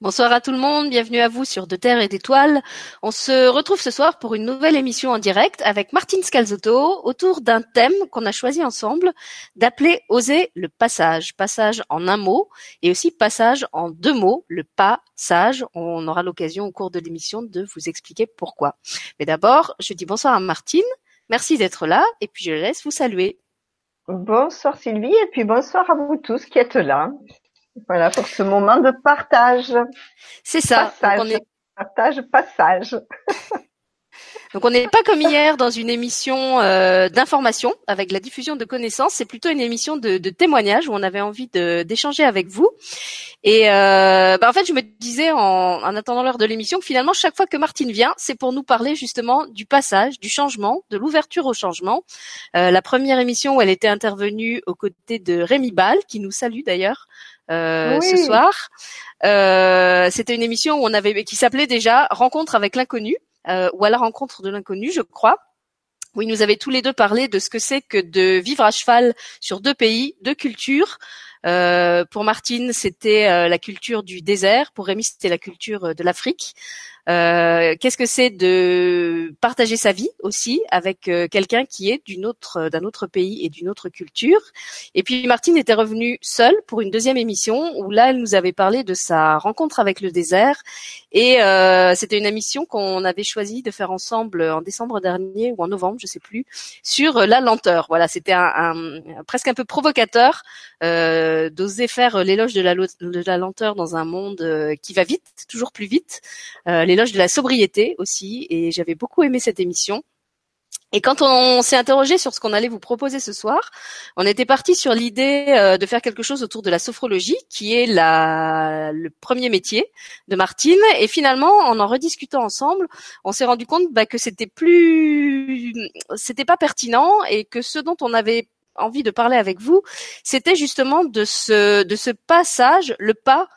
Bonsoir à tout le monde, bienvenue à vous sur De Terre et d'Étoiles. On se retrouve ce soir pour une nouvelle émission en direct avec Martine Scalzotto autour d'un thème qu'on a choisi ensemble d'appeler Oser le passage. Passage en un mot et aussi passage en deux mots, le pas sage. On aura l'occasion au cours de l'émission de vous expliquer pourquoi. Mais d'abord, je dis bonsoir à Martine. Merci d'être là et puis je laisse vous saluer. Bonsoir Sylvie et puis bonsoir à vous tous qui êtes là. Voilà, pour ce moment de partage. C'est ça. Passage, on est... Partage, passage. Donc on n'est pas comme hier dans une émission euh, d'information avec la diffusion de connaissances, c'est plutôt une émission de, de témoignages où on avait envie d'échanger avec vous. Et euh, bah en fait, je me disais en, en attendant l'heure de l'émission que finalement chaque fois que Martine vient, c'est pour nous parler justement du passage, du changement, de l'ouverture au changement. Euh, la première émission où elle était intervenue aux côtés de Rémi Ball, qui nous salue d'ailleurs. Euh, ce soir. Euh, C'était une émission où on avait qui s'appelait déjà Rencontre avec l'inconnu euh, ou à la rencontre de l'inconnu, je crois. Où il nous avait tous les deux parlé de ce que c'est que de vivre à cheval sur deux pays, deux cultures. Euh, pour Martine, c'était la culture du désert. Pour Rémi, c'était la culture de l'Afrique. Euh, qu'est-ce que c'est de partager sa vie aussi avec euh, quelqu'un qui est d'une autre d'un autre pays et d'une autre culture? Et puis Martine était revenue seule pour une deuxième émission où là elle nous avait parlé de sa rencontre avec le désert et euh, c'était une émission qu'on avait choisi de faire ensemble en décembre dernier ou en novembre, je sais plus, sur la lenteur. Voilà, c'était un, un, presque un peu provocateur euh, d'oser faire l'éloge de la, de la lenteur dans un monde qui va vite, toujours plus vite. Euh, de la sobriété aussi, et j'avais beaucoup aimé cette émission. Et quand on s'est interrogé sur ce qu'on allait vous proposer ce soir, on était parti sur l'idée euh, de faire quelque chose autour de la sophrologie, qui est la, le premier métier de Martine. Et finalement, en en rediscutant ensemble, on s'est rendu compte bah, que c'était plus, c'était pas pertinent et que ce dont on avait envie de parler avec vous, c'était justement de ce, de ce passage, le pas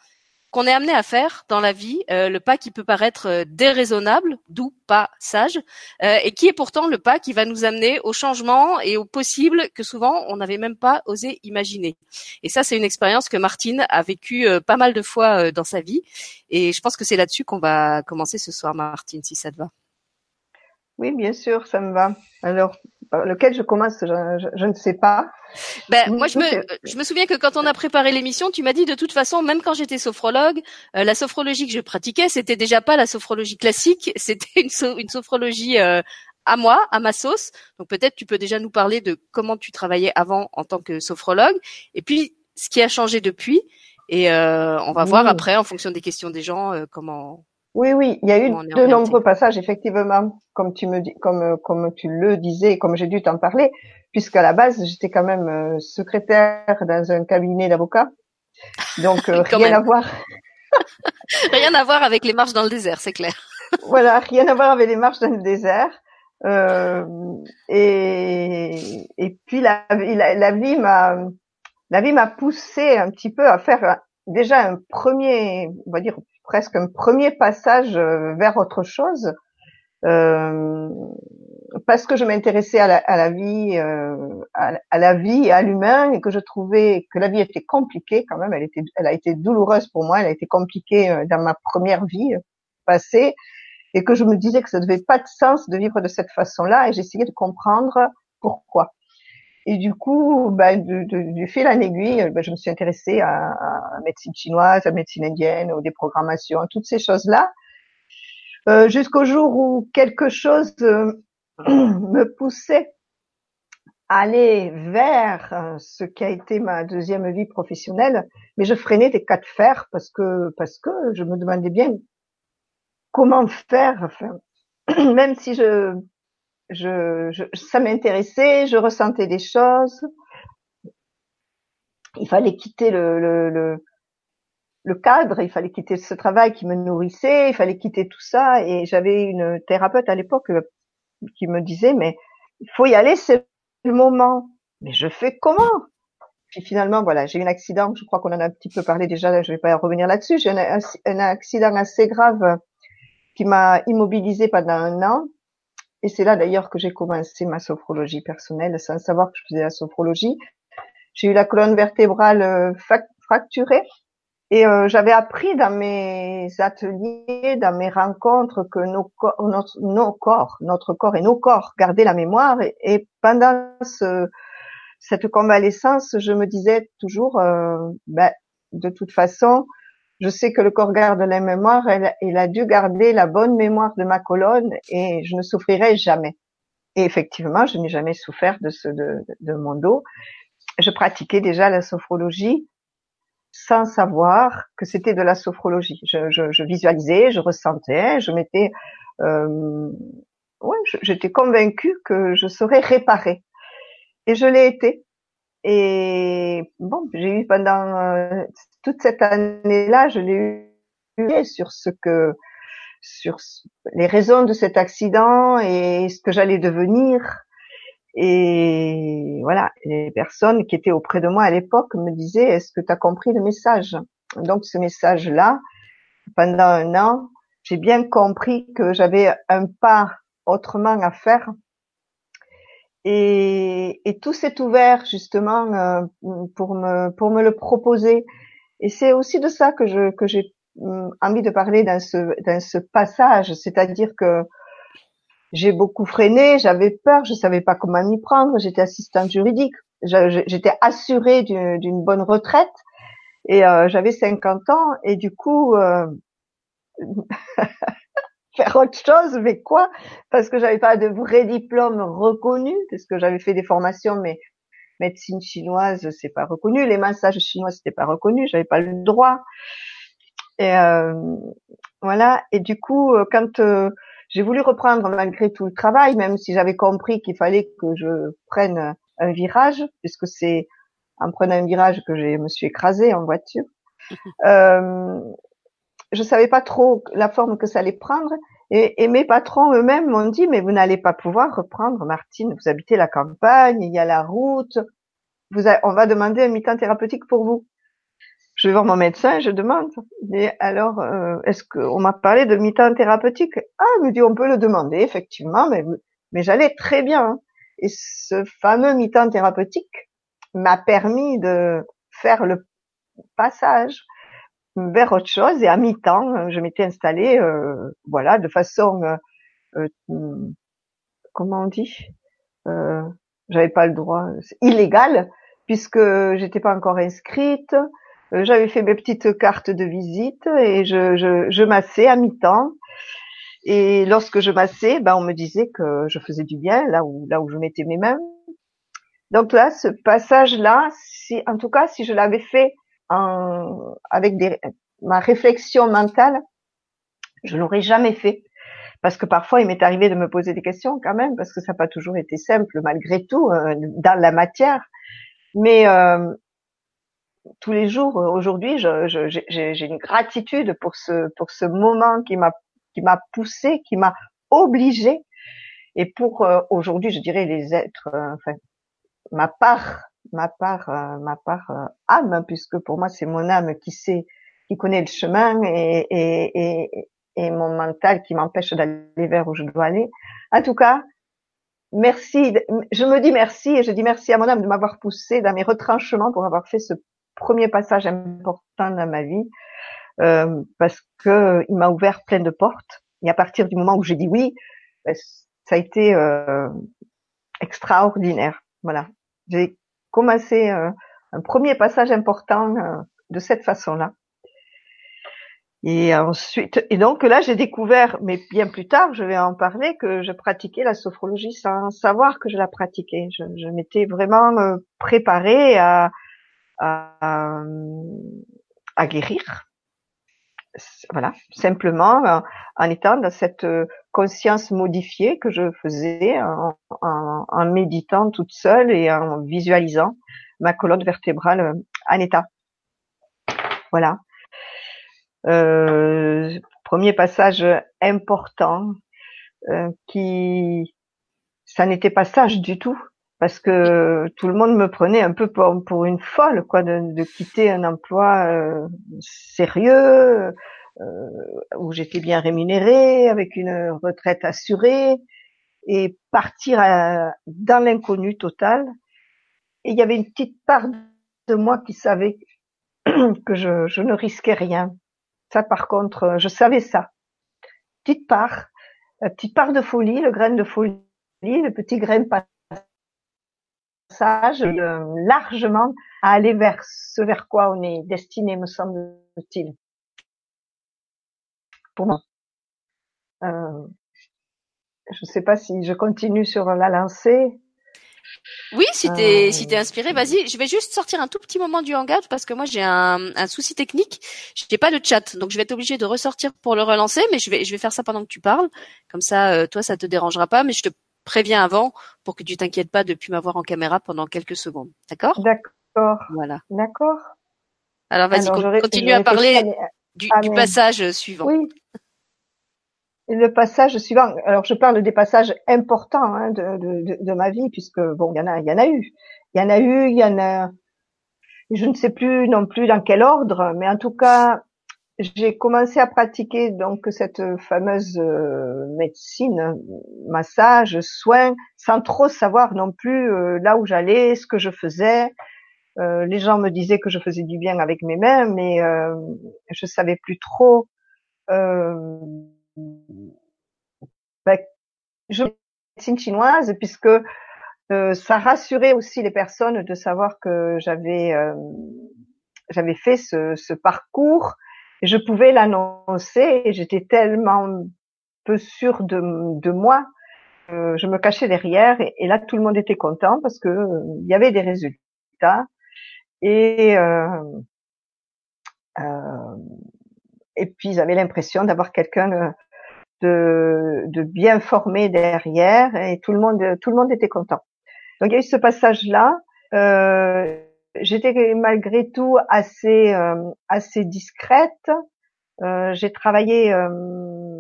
qu'on est amené à faire dans la vie, euh, le pas qui peut paraître euh, déraisonnable, d'où pas sage, euh, et qui est pourtant le pas qui va nous amener au changement et au possible que souvent on n'avait même pas osé imaginer. Et ça, c'est une expérience que Martine a vécue pas mal de fois dans sa vie, et je pense que c'est là-dessus qu'on va commencer ce soir, Martine, si ça te va. Oui, bien sûr, ça me va. Alors, lequel je commence, je, ne sais pas. Ben, moi, je me, je me souviens que quand on a préparé l'émission, tu m'as dit de toute façon, même quand j'étais sophrologue, euh, la sophrologie que je pratiquais, c'était déjà pas la sophrologie classique, c'était une, une sophrologie euh, à moi, à ma sauce. Donc peut-être tu peux déjà nous parler de comment tu travaillais avant en tant que sophrologue, et puis ce qui a changé depuis. Et euh, on va voir après, en fonction des questions des gens, comment oui, oui, il y a eu de nombreux passages, effectivement, comme tu me dis, comme comme tu le disais, comme j'ai dû t'en parler, puisqu'à la base j'étais quand même euh, secrétaire dans un cabinet d'avocats, donc euh, rien à voir. rien à voir avec les marches dans le désert, c'est clair. voilà, rien à voir avec les marches dans le désert. Euh, et et puis la, la, la vie m'a la vie m'a poussé un petit peu à faire déjà un premier, on va dire presque un premier passage euh, vers autre chose, euh, parce que je m'intéressais à la, à la vie, euh, à, la vie à l'humain, et que je trouvais que la vie était compliquée quand même. Elle était, elle a été douloureuse pour moi. Elle a été compliquée euh, dans ma première vie passée, et que je me disais que ça devait pas de sens de vivre de cette façon-là. Et j'essayais de comprendre pourquoi. Et du coup, bah, du, du fil en aiguille, bah, je me suis intéressée à, à, médecine chinoise, à médecine indienne, aux déprogrammations, toutes ces choses-là, euh, jusqu'au jour où quelque chose euh, me poussait à aller vers euh, ce qui a été ma deuxième vie professionnelle, mais je freinais des cas de fer parce que parce que je me demandais bien comment faire, enfin, même si je je, ça m'intéressait, je ressentais des choses. Il fallait quitter le, le, le, cadre, il fallait quitter ce travail qui me nourrissait, il fallait quitter tout ça. Et j'avais une thérapeute à l'époque euh, qui me disait, mais il faut y aller, c'est le moment. Mais je fais comment? Puis finalement, voilà, j'ai eu un accident, je crois qu'on en a un petit peu parlé déjà, je vais pas revenir là-dessus. J'ai un, un, accident assez grave qui m'a immobilisé pendant un an et c'est là d'ailleurs que j'ai commencé ma sophrologie personnelle sans savoir que je faisais la sophrologie. J'ai eu la colonne vertébrale euh, fracturée Et euh, j'avais appris dans mes ateliers, dans mes rencontres, que nos, corps, notre, nos corps, notre corps et nos corps gardaient la mémoire. Et, pendant ce, cette convalescence, je me disais toujours, euh, ben, de toute façon, je sais que le corps garde la mémoire. Elle, il a dû garder la bonne mémoire de ma colonne et je ne souffrirai jamais. Et effectivement, je n'ai jamais souffert de, ce, de, de mon dos. Je pratiquais déjà la sophrologie sans savoir que c'était de la sophrologie. Je, je, je, visualisais, je ressentais, je m'étais, euh, ouais, j'étais convaincue que je serais réparée. Et je l'ai été. Et bon, j'ai eu pendant euh, toute cette année-là, je l'ai eu sur ce que, sur les raisons de cet accident et ce que j'allais devenir et voilà, les personnes qui étaient auprès de moi à l'époque me disaient, est-ce que tu as compris le message? Donc ce message-là, pendant un an, j'ai bien compris que j'avais un pas autrement à faire. Et, et tout s'est ouvert justement euh, pour me pour me le proposer. Et c'est aussi de ça que je que j'ai hum, envie de parler dans ce dans ce passage, c'est-à-dire que j'ai beaucoup freiné, j'avais peur, je savais pas comment m'y prendre. J'étais assistante juridique, j'étais assurée d'une bonne retraite et euh, j'avais 50 ans et du coup euh, faire autre chose, mais quoi? Parce que j'avais pas de vrai diplôme reconnu, parce que j'avais fait des formations, mais médecine chinoise c'est pas reconnu, les massages chinois c'était pas reconnu, j'avais pas le droit. Et euh, voilà. Et du coup, quand j'ai voulu reprendre malgré tout le travail, même si j'avais compris qu'il fallait que je prenne un virage, puisque c'est en prenant un virage que je me suis écrasée en voiture. euh, je savais pas trop la forme que ça allait prendre, et, mes patrons eux-mêmes m'ont dit mais vous n'allez pas pouvoir reprendre, Martine. Vous habitez la campagne, il y a la route. Vous on va demander un mi-temps thérapeutique pour vous je vais voir mon médecin je demande. Mais alors, euh, est-ce qu'on m'a parlé de mi-temps thérapeutique? Ah, il me dit on peut le demander, effectivement, mais mais j'allais très bien. Et ce fameux mi-temps thérapeutique m'a permis de faire le passage vers autre chose. Et à mi-temps, je m'étais installée, euh, voilà, de façon, euh, comment on dit J'avais pas le droit, illégale, puisque j'étais pas encore inscrite. Euh, j'avais fait mes petites cartes de visite et je, je, je massais à mi-temps. Et lorsque je massais, ben on me disait que je faisais du bien là où là où je mettais mes mains. Donc là, ce passage-là, si en tout cas si je l'avais fait en, avec des, ma réflexion mentale, je l'aurais jamais fait parce que parfois il m'est arrivé de me poser des questions quand même parce que ça n'a pas toujours été simple malgré tout euh, dans la matière. Mais euh, tous les jours. Euh, aujourd'hui, j'ai une gratitude pour ce pour ce moment qui m'a qui m'a poussé, qui m'a obligé. Et pour euh, aujourd'hui, je dirais les êtres, euh, enfin ma part, ma part, ma part âme, puisque pour moi c'est mon âme qui sait, qui connaît le chemin et et, et, et mon mental qui m'empêche d'aller vers où je dois aller. En tout cas, merci. Je me dis merci et je dis merci à mon âme de m'avoir poussé dans mes retranchements pour avoir fait ce premier passage important dans ma vie euh, parce que il m'a ouvert plein de portes. Et à partir du moment où j'ai dit oui, ben, ça a été euh, extraordinaire. Voilà, commencé euh, un premier passage important euh, de cette façon-là. Et ensuite, et donc là, j'ai découvert, mais bien plus tard, je vais en parler, que je pratiquais la sophrologie sans savoir que je la pratiquais. Je, je m'étais vraiment euh, préparée à, à, à guérir. Voilà, simplement euh, en, étant dans cette conscience modifiée que je faisais en, méditant toute seule et en visualisant ma colonne vertébrale en état. Voilà. Euh, premier passage important euh, qui ça n'était pas sage du tout parce que tout le monde me prenait un peu pour, une folle, quoi, de, de quitter un emploi euh, sérieux euh, où j'étais bien rémunérée, avec une retraite assurée, et partir à, dans l'inconnu total. Et il y avait une petite part de moi qui savait que je, je ne risquais rien. Ça, par contre, je savais ça. Petite part, petite part de folie, le grain de folie, le petit grain de passage, largement à aller vers ce vers quoi on est destiné, me semble-t-il. Pour moi. Euh, je ne sais pas si je continue sur la lancée. Oui, si t'es euh... si t'es inspiré, vas-y. Je vais juste sortir un tout petit moment du hangout parce que moi j'ai un, un souci technique. J'ai pas de chat, donc je vais être obligée de ressortir pour le relancer. Mais je vais je vais faire ça pendant que tu parles. Comme ça, euh, toi ça te dérangera pas. Mais je te préviens avant pour que tu t'inquiètes pas de plus m'avoir en caméra pendant quelques secondes. D'accord? D'accord. Voilà. D'accord. Alors vas-y, continue à parler du, du passage suivant. Oui le passage suivant. Alors, je parle des passages importants hein, de, de, de, ma vie, puisque bon, il y en a, il y en a eu, il y en a eu, il y en a. Je ne sais plus non plus dans quel ordre, mais en tout cas, j'ai commencé à pratiquer donc cette fameuse euh, médecine, massage, soins, sans trop savoir non plus euh, là où j'allais, ce que je faisais. Euh, les gens me disaient que je faisais du bien avec mes mains, mais je savais plus trop ben, je médecine chinoise puisque euh, ça rassurait aussi les personnes de savoir que j'avais euh, j'avais fait ce, ce, parcours. Je pouvais l'annoncer j'étais tellement peu sûre de, de moi euh, je me cachais derrière et, et, là tout le monde était content parce que il y avait des résultats et et puis avaient l'impression d'avoir quelqu'un de, de, bien formé derrière et tout le monde tout le monde était content. Donc il y a eu ce passage là. Euh, J'étais malgré tout assez euh, assez discrète. Euh, J'ai travaillé euh,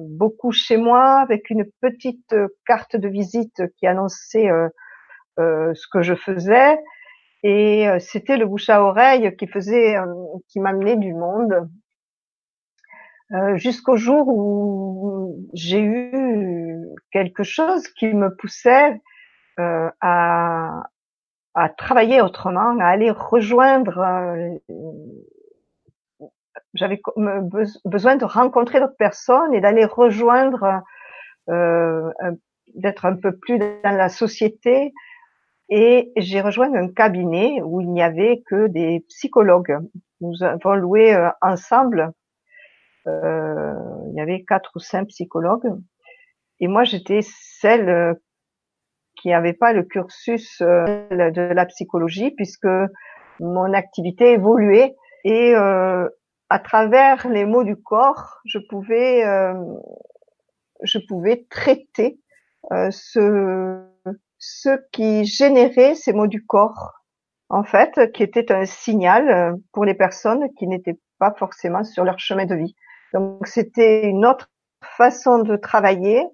beaucoup chez moi avec une petite carte de visite qui annonçait euh, ce que je faisais et c'était le bouche à oreille qui faisait qui m'amenait du monde euh, jusqu'au jour où j'ai eu quelque chose qui me poussait euh, à, à, travailler autrement, à aller rejoindre. Euh, j'avais besoin de rencontrer d'autres personnes et d'aller rejoindre, euh, d'être un peu plus dans la société. Et j'ai rejoint un cabinet où il n'y avait que des psychologues. Nous avons loué ensemble euh, il y avait quatre ou cinq psychologues. Et moi, j'étais celle euh, qui n'avait pas le cursus euh, de la psychologie puisque mon activité évoluait et à travers les mots du corps, je pouvais, je pouvais traiter ce, ce qui générait ces mots du corps, en fait, qui était un signal pour les personnes qui n'étaient pas forcément sur leur chemin de vie. Donc c'était une autre façon de travailler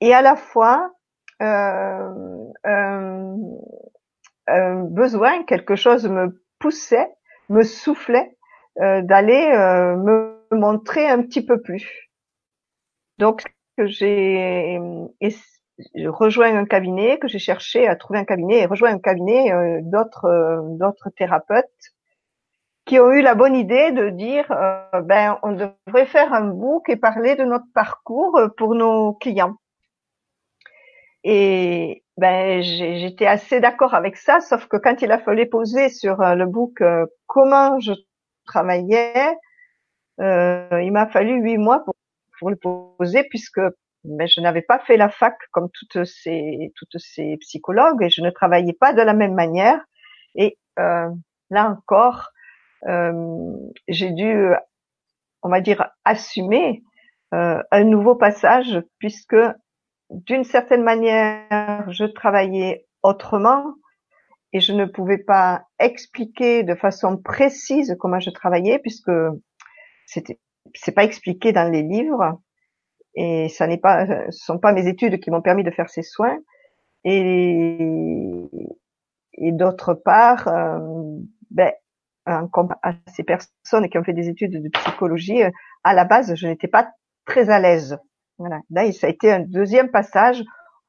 et à la fois euh, euh, euh, besoin, quelque chose me poussait, me soufflait euh, d'aller euh, me montrer un petit peu plus. Donc j'ai rejoint un cabinet, que j'ai cherché à trouver un cabinet et rejoint un cabinet d'autres d'autres thérapeutes qui ont eu la bonne idée de dire euh, ben on devrait faire un book et parler de notre parcours euh, pour nos clients. Et ben j'étais assez d'accord avec ça, sauf que quand il a fallu poser sur euh, le book comment je travaillais, il m'a fallu huit mois pour, pour, le poser puisque ben, je n'avais pas fait la fac comme toutes ces toutes ces psychologues et je ne travaillais pas de la même manière. Et là encore, euh, j'ai dû, on va dire, assumer euh, un nouveau passage puisque d'une certaine manière, je travaillais autrement et je ne pouvais pas expliquer de façon précise comment je travaillais puisque c'était c'est pas expliqué dans les livres et ça n'est pas ce sont pas mes études qui m'ont permis de faire ces soins et et d'autre part euh, ben à ces personnes qui ont fait des études de psychologie, euh, à la base, je n'étais pas très à l'aise. Voilà. Là, ça a été un deuxième passage.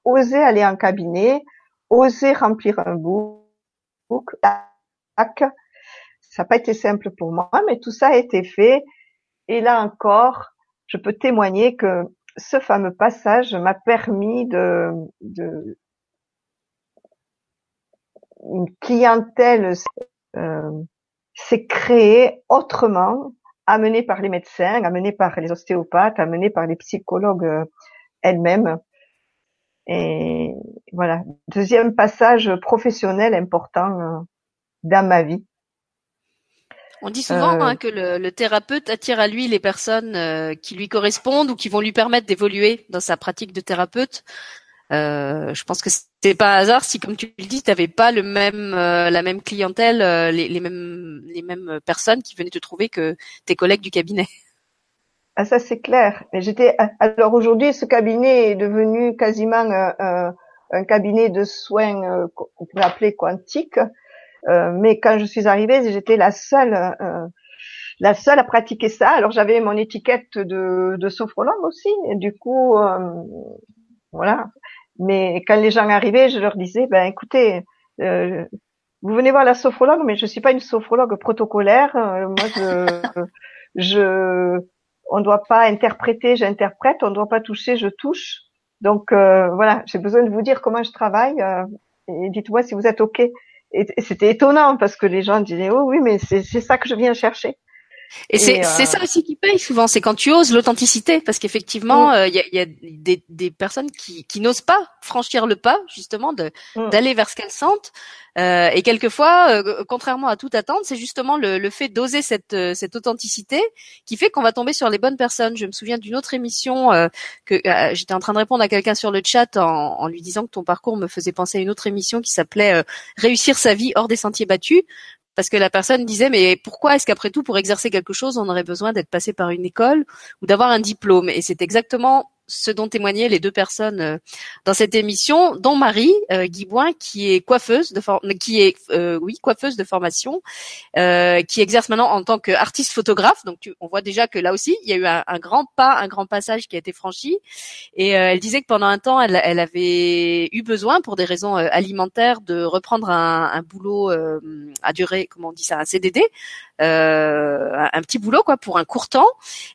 Oser aller en cabinet, oser remplir un book, ça n'a pas été simple pour moi, mais tout ça a été fait. Et là encore, je peux témoigner que ce fameux passage m'a permis de, une clientèle euh, s'est créée autrement, amenée par les médecins, amenée par les ostéopathes, amenée par les psychologues euh, elles-mêmes. Et voilà, deuxième passage professionnel important euh, dans ma vie. On dit souvent euh, hein, que le, thérapeute attire à lui les personnes euh, qui lui correspondent ou qui vont lui permettre d'évoluer dans sa pratique de thérapeute. Euh, je pense que c'est pas un hasard si, comme tu le dis, tu n'avais pas le même, la même clientèle, les, les, mêmes, les mêmes personnes qui venaient te trouver que tes collègues du cabinet. Ah ça c'est clair. J'étais alors aujourd'hui ce cabinet est devenu quasiment un cabinet de soins qu'on pourrait appeler quantique euh, mais quand je suis arrivée, j'étais la seule, euh, la seule à pratiquer ça. Alors j'avais mon étiquette de, de sophrologue aussi. Et du coup, euh, voilà. Mais quand les gens arrivaient, je leur disais, ben écoutez, vous venez voir la sophrologue, mais je suis pas une sophrologue protocolaire. moi, je, je, on doit pas interpréter, j'interprète. On doit pas toucher, je touche. Donc voilà, j'ai besoin de vous dire comment je travaille. et dites-moi si vous êtes ok c'était étonnant parce que les gens disaient oh oui mais c'est ça que je viens chercher. Et, c'est euh... ça aussi qui paye souvent, c'est quand tu oses l'authenticité, parce qu'effectivement, mm. euh, il y, a, y, a, des, des personnes qui, qui n'osent pas franchir le pas, justement, mm. d'aller vers ce qu'elles sentent. Euh, et quelquefois, euh, contrairement à toute attente, c'est justement le, le fait d'oser cette, cette authenticité qui fait qu'on va tomber sur les bonnes personnes. Je me souviens d'une autre émission que j'étais en train de répondre à quelqu'un sur le chat en, en, lui disant que ton parcours me faisait penser à une autre émission qui s'appelait Réussir sa vie hors des sentiers battus parce que la personne disait mais pourquoi est-ce qu'après tout pour exercer quelque chose on aurait besoin d'être passé par une école ou d'avoir un diplôme? Et c'est exactement ce dont témoignaient les deux personnes euh, dans cette émission, dont Marie euh, Guiboin, qui est coiffeuse de qui est euh, oui coiffeuse de formation, qui exerce maintenant en tant qu'artiste photographe. Donc on voit déjà que là aussi il y a eu un, grand pas, un grand passage qui a été franchi. Et elle disait que pendant un temps, elle, elle, avait eu besoin, pour des raisons alimentaires, de reprendre un, un boulot à durée, comment on dit ça, un CDD, un petit boulot quoi pour un court temps,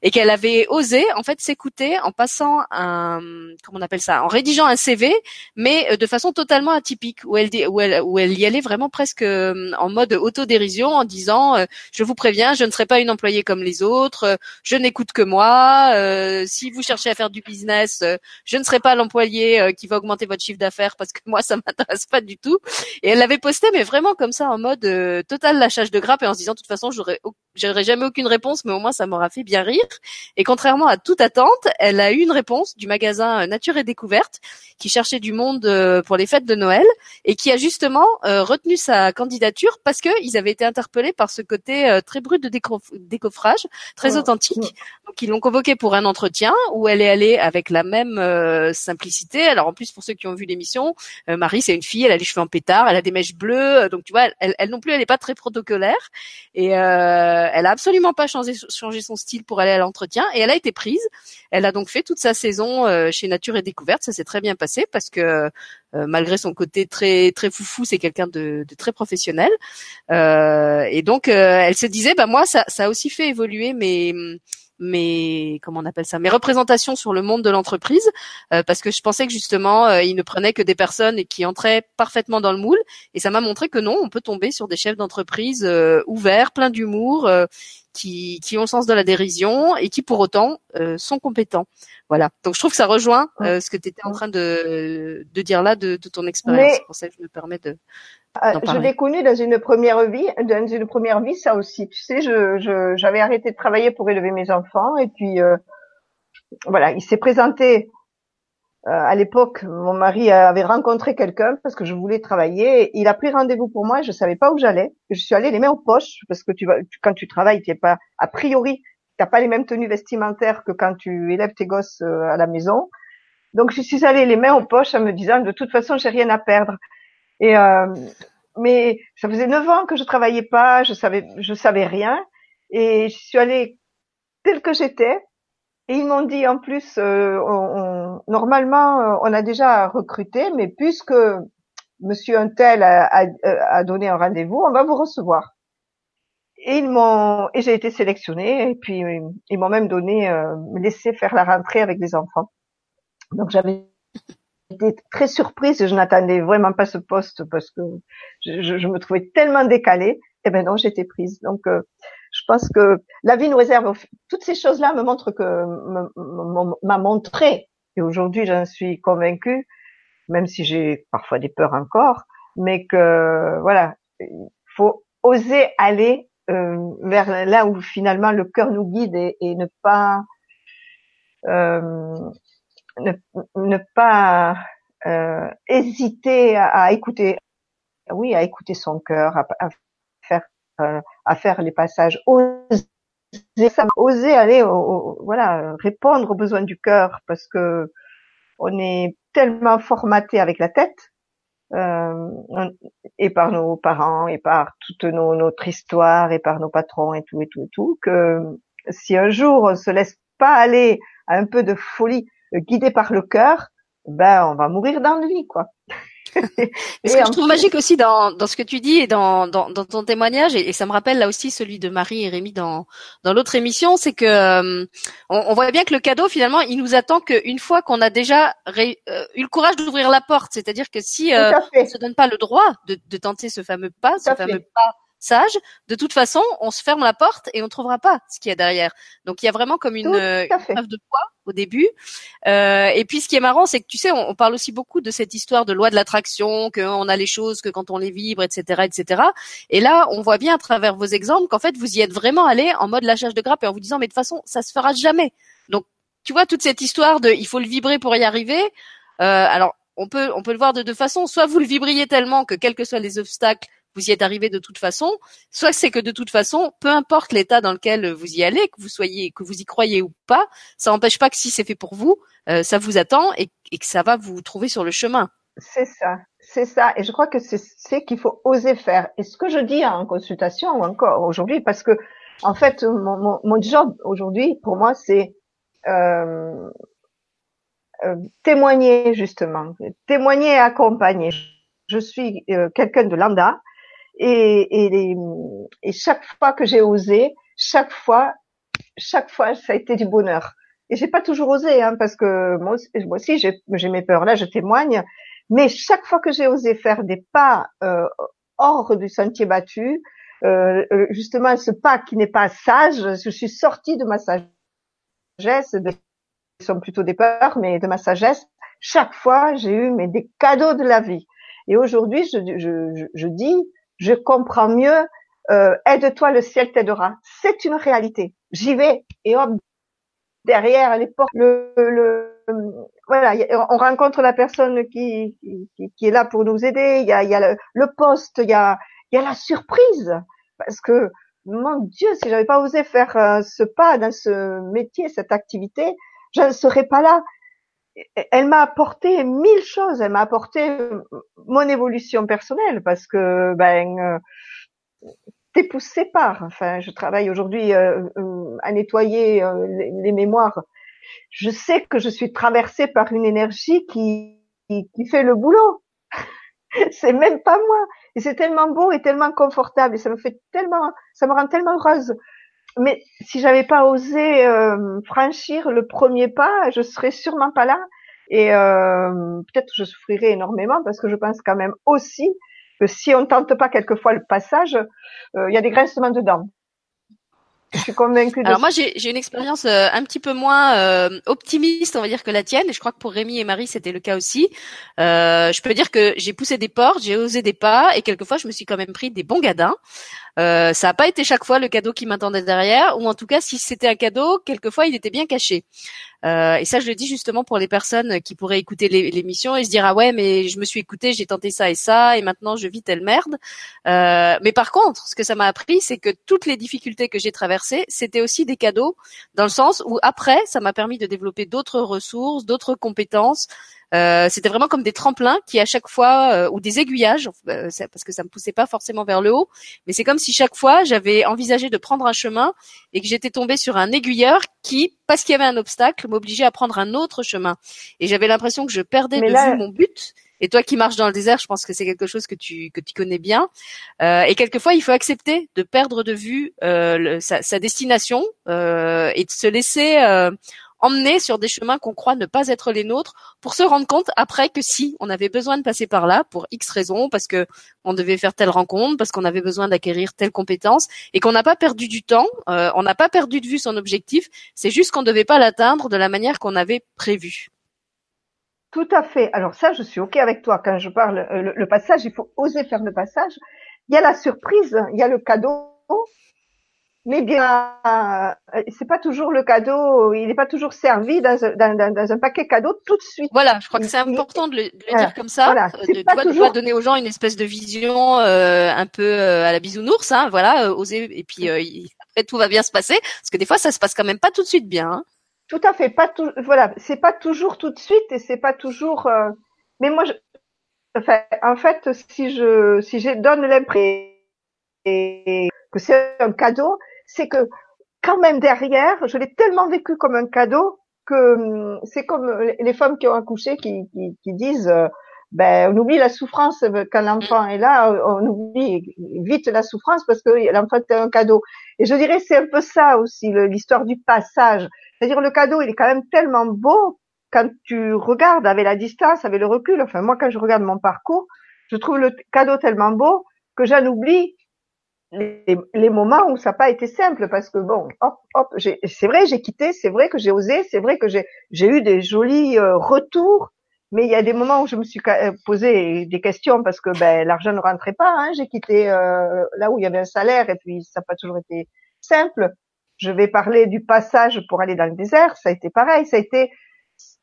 et qu'elle avait osé en fait s'écouter en passant un, comment on appelle ça, en rédigeant un CV, mais euh, de façon totalement atypique, où elle, où elle, où elle y allait vraiment presque euh, en mode autodérision, en disant euh, je vous préviens, je ne serai pas une employée comme les autres, je n'écoute que moi. si vous cherchez à faire du business, je ne serai pas l'employé qui va augmenter votre chiffre d'affaires parce que moi ça m'intéresse pas du tout. Et elle l'avait posté, mais vraiment comme ça en mode total lâchage de grappe et en se disant de toute façon j'aurais j'aurais jamais aucune réponse, mais au moins ça m'aura fait bien rire. Et contrairement à toute attente, elle a eu une réponse du magasin euh, Nature et Découverte qui cherchait du monde euh, pour les fêtes de Noël et qui a justement euh, retenu sa candidature parce qu'ils avaient été interpellés par ce côté très brut de décoffrage, très authentique. Donc ils l'ont convoquée pour un entretien où elle est allée avec la même simplicité. Alors en plus pour ceux qui ont vu l'émission, Marie c'est une fille, elle a les cheveux en pétard, elle a des mèches bleues, donc tu vois, elle, elle non plus elle n'est pas très protocolaire et elle a absolument pas changé, changé son style pour aller à l'entretien et elle a été prise. Elle a donc fait toute sa saison euh, chez Nature et Découverte. Ça s'est très bien passé parce que euh, malgré son côté très très foufou, c'est quelqu'un de, de, très professionnel. Euh, et donc elle se disait, bah moi ça, ça a aussi fait évoluer mes mes comment on appelle ça mes représentations sur le monde de l'entreprise parce que je pensais que justement il ne prenait que des personnes qui entraient parfaitement dans le moule et ça m'a montré que non on peut tomber sur des chefs d'entreprise ouverts pleins d'humour qui, qui ont le sens de la dérision et qui pour autant euh, sont compétents. Voilà. Donc je trouve que ça rejoint euh, ce que tu étais en train de, de dire là de, de ton expérience. C'est pour ça que je me permets de. Euh, je l'ai connu dans une première vie, dans une première vie, ça aussi. Tu sais, je j'avais arrêté de travailler pour élever mes enfants et puis euh, voilà, il s'est présenté euh, à l'époque, mon mari avait rencontré quelqu'un parce que je voulais travailler. Il a pris rendez-vous pour moi. Je savais pas où j'allais. Je suis allée les mains aux poches parce que tu vas, quand tu travailles, tu es pas a priori, t'as pas les mêmes tenues vestimentaires que quand tu élèves tes gosses euh, à la maison. Donc je suis allée les mains aux poches en me disant de toute façon j'ai rien à perdre. Et euh, mais ça faisait neuf ans que je travaillais pas, je savais je savais rien et je suis allée telle que j'étais et ils m'ont dit en plus, euh, on, normalement, euh, on a déjà recruté, mais puisque Monsieur Untel a, a, a donné un rendez-vous, on va vous recevoir. et ils m'ont et j'ai été sélectionnée et puis ils m'ont même donné euh, me laissé faire la rentrée avec les enfants. Donc j'avais été très surprise, je n'attendais vraiment pas ce poste parce que je, je me trouvais tellement décalée. Et eh ben non, j'étais prise. Donc euh, je pense que la vie nous réserve toutes ces choses-là me montrent que m'a montré et aujourd'hui j'en suis convaincue, même si j'ai parfois des peurs encore, mais que voilà, il faut oser aller euh, vers là où finalement le cœur nous guide et, et ne pas euh, ne, ne, pas euh, hésiter à, à, écouter oui à écouter son cœur à, à faire euh, à faire les passages oser aller au, voilà répondre aux besoins du cœur parce que on est tellement formaté avec la tête euh, et par nos parents et par toute nos, notre histoire et par nos patrons et tout et tout et tout que si un jour on se laisse pas aller à un peu de folie guidé par le cœur ben on va mourir d'ennui quoi. Mais ce que je trouve magique aussi dans, dans ce que tu dis et dans, dans, dans ton témoignage, et, ça me rappelle là aussi celui de Marie et Rémi dans, dans l'autre émission, c'est que euh, on, on, voit bien que le cadeau finalement, il nous attend qu'une fois qu'on a déjà ré, euh, eu le courage d'ouvrir la porte. C'est-à-dire que si euh, on se donne pas le droit de, de tenter ce fameux pas, ce fameux pas sage, de toute façon, on se ferme la porte et on trouvera pas ce qu'il y a derrière. Donc il y a vraiment comme une, une preuve de poids au début. Euh, et puis ce qui est marrant, c'est que tu sais, on, on, parle aussi beaucoup de cette histoire de loi de l'attraction, qu'on a les choses que quand on les vibre, etc., etc. Et là, on voit bien à travers vos exemples qu'en fait, vous y êtes vraiment allé en mode lâchage de grappe et en vous disant, mais de toute façon, ça se fera jamais. Donc, tu vois toute cette histoire de, il faut le vibrer pour y arriver. Euh, alors, on peut, on peut le voir de deux façons. Soit vous le vibriez tellement que quels que soient les obstacles, vous y êtes arrivé de toute façon, soit c'est que de toute façon, peu importe l'état dans lequel vous y allez, que vous soyez, que vous y croyez ou pas, ça n'empêche pas que si c'est fait pour vous, euh, ça vous attend et, que ça va vous trouver sur le chemin. C'est ça, c'est ça. Et je crois que c'est ce qu'il faut oser faire. Et ce que je dis en consultation encore aujourd'hui, parce que en fait, mon, mon, job aujourd'hui, pour moi, c'est euh, euh, témoigner justement, témoigner et accompagner. Je suis euh, quelqu'un de lambda, et, et, et chaque fois que j'ai osé, chaque fois, chaque fois, ça a été du bonheur. Et j'ai pas toujours osé, hein, parce que moi, aussi, j'ai mes peurs. Là, je témoigne. Mais chaque fois que j'ai osé faire des pas euh, hors du sentier battu, euh, euh justement, ce pas qui n'est pas sage, je suis sortie de ma sagesse, de, sont plutôt des peurs, mais de ma sagesse. Chaque fois, j'ai eu mais des cadeaux de la vie. Et aujourd'hui, je, je, je, dis, je comprends mieux, euh, aide-toi, le ciel t'aidera. C'est une réalité. J'y vais et hop, derrière les portes, le, le, voilà, on rencontre la personne qui, est là pour nous aider. Il y a, y a le, le poste, il y a, y a la surprise parce que mon Dieu, si j'avais pas osé faire euh, ce pas dans ce métier, cette activité, je ne serais pas là elle m'a apporté mille choses. Elle m'a apporté euh, mon évolution personnelle parce que ben euh, t'es poussé par. Enfin, je travaille aujourd'hui euh, à nettoyer les, mémoires. Je sais que je suis traversée par une énergie qui qui, qui fait le boulot. c'est même pas moi. Et c'est tellement beau et tellement confortable et ça me fait tellement, ça me rend tellement heureuse mais si j'avais pas osé euh, franchir le premier pas, je serais sûrement pas là. Et euh, peut-être je souffrirais énormément parce que je pense quand même aussi que si on tente pas quelquefois le passage, euh, il y a des grincements dedans. Je suis convaincue. De... Alors moi j'ai une expérience euh, un petit peu moins euh, optimiste, on va dire que la tienne. Et je crois que pour Rémi et Marie c'était le cas aussi. Euh, je peux dire que j'ai poussé des portes, j'ai osé des pas, et quelquefois je me suis quand même pris des bons gadins. Euh, ça n'a pas été chaque fois le cadeau qui m'attendait derrière, ou en tout cas si c'était un cadeau, quelquefois il était bien caché. Euh, et ça, je le dis justement pour les personnes qui pourraient écouter l'émission et se dire ah ouais, mais je me suis écouté, j'ai tenté ça et ça, et maintenant je vis telle merde. Euh, mais par contre, ce que ça m'a appris, c'est que toutes les difficultés que j'ai traversées, c'était aussi des cadeaux, dans le sens où après, ça m'a permis de développer d'autres ressources, d'autres compétences, euh, c'était vraiment comme des tremplins qui à chaque fois euh, ou des aiguillages euh, parce que ça me poussait pas forcément vers le haut, mais c'est comme si chaque fois j'avais envisagé de prendre un chemin et que j'étais tombée sur un aiguilleur qui, parce qu'il y avait un obstacle, m'obligeait à prendre un autre chemin. Et j'avais l'impression que je perdais de vue mon but Et toi qui marches dans le désert, je pense que c'est quelque chose que tu que tu connais bien. Euh, et quelquefois, il faut accepter de perdre de vue euh, sa, sa, destination euh, et de se laisser emmener sur des chemins qu'on croit ne pas être les nôtres, pour se rendre compte après que si on avait besoin de passer par là pour X raisons, parce que on devait faire telle rencontre, parce qu'on avait besoin d'acquérir telle compétence, et qu'on n'a pas perdu du temps, euh, on n'a pas perdu de vue son objectif. C'est juste qu'on ne devait pas l'atteindre de la manière qu'on avait prévu. Tout à fait. Alors ça, je suis ok avec toi. Quand je parle euh, le, passage, il faut oser faire le passage. Il y a la surprise, il y a le cadeau, mais bien, euh, c'est pas toujours le cadeau. Il n'est pas toujours servi dans, un paquet cadeau tout de suite. Voilà, je crois que c'est important de le, dire comme ça. Voilà, euh, de, pas toujours... donner aux gens une espèce de vision un peu à la bisounours, hein, voilà, oser. Et puis après, tout va bien se passer, parce que des fois, ça se passe quand même pas tout de suite bien. Hein. Tout à fait. Pas tout, voilà, c'est pas toujours tout de suite et c'est pas toujours. Euh, mais moi, je, enfin, en fait, si je, si je donne l'impression que c'est un cadeau, c'est que quand même derrière, je l'ai tellement vécu comme un cadeau que hum, c'est comme les femmes qui ont accouché qui, qui, qui disent. Euh, ben, on oublie la souffrance quand l'enfant est là, on oublie vite la souffrance parce que l'enfant est un cadeau. Et je dirais c'est un peu ça aussi l'histoire du passage. C'est-à-dire le cadeau, il est quand même tellement beau quand tu regardes avec la distance, avec le recul. Enfin, moi, quand je regarde mon parcours, je trouve le cadeau tellement beau que j'en oublie les, moments où ça n'a pas été simple parce que bon, hop, hop, c'est vrai, j'ai quitté, c'est vrai que j'ai osé, c'est vrai que j'ai eu des jolis euh, retours, mais il y a des moments où je me suis euh, posé des questions parce que ben l'argent ne rentrait pas. Hein, j'ai quitté euh, là où il y avait un salaire et puis ça n'a pas toujours été simple. Je vais parler du passage pour aller dans le désert. Ça a été pareil. Ça a été,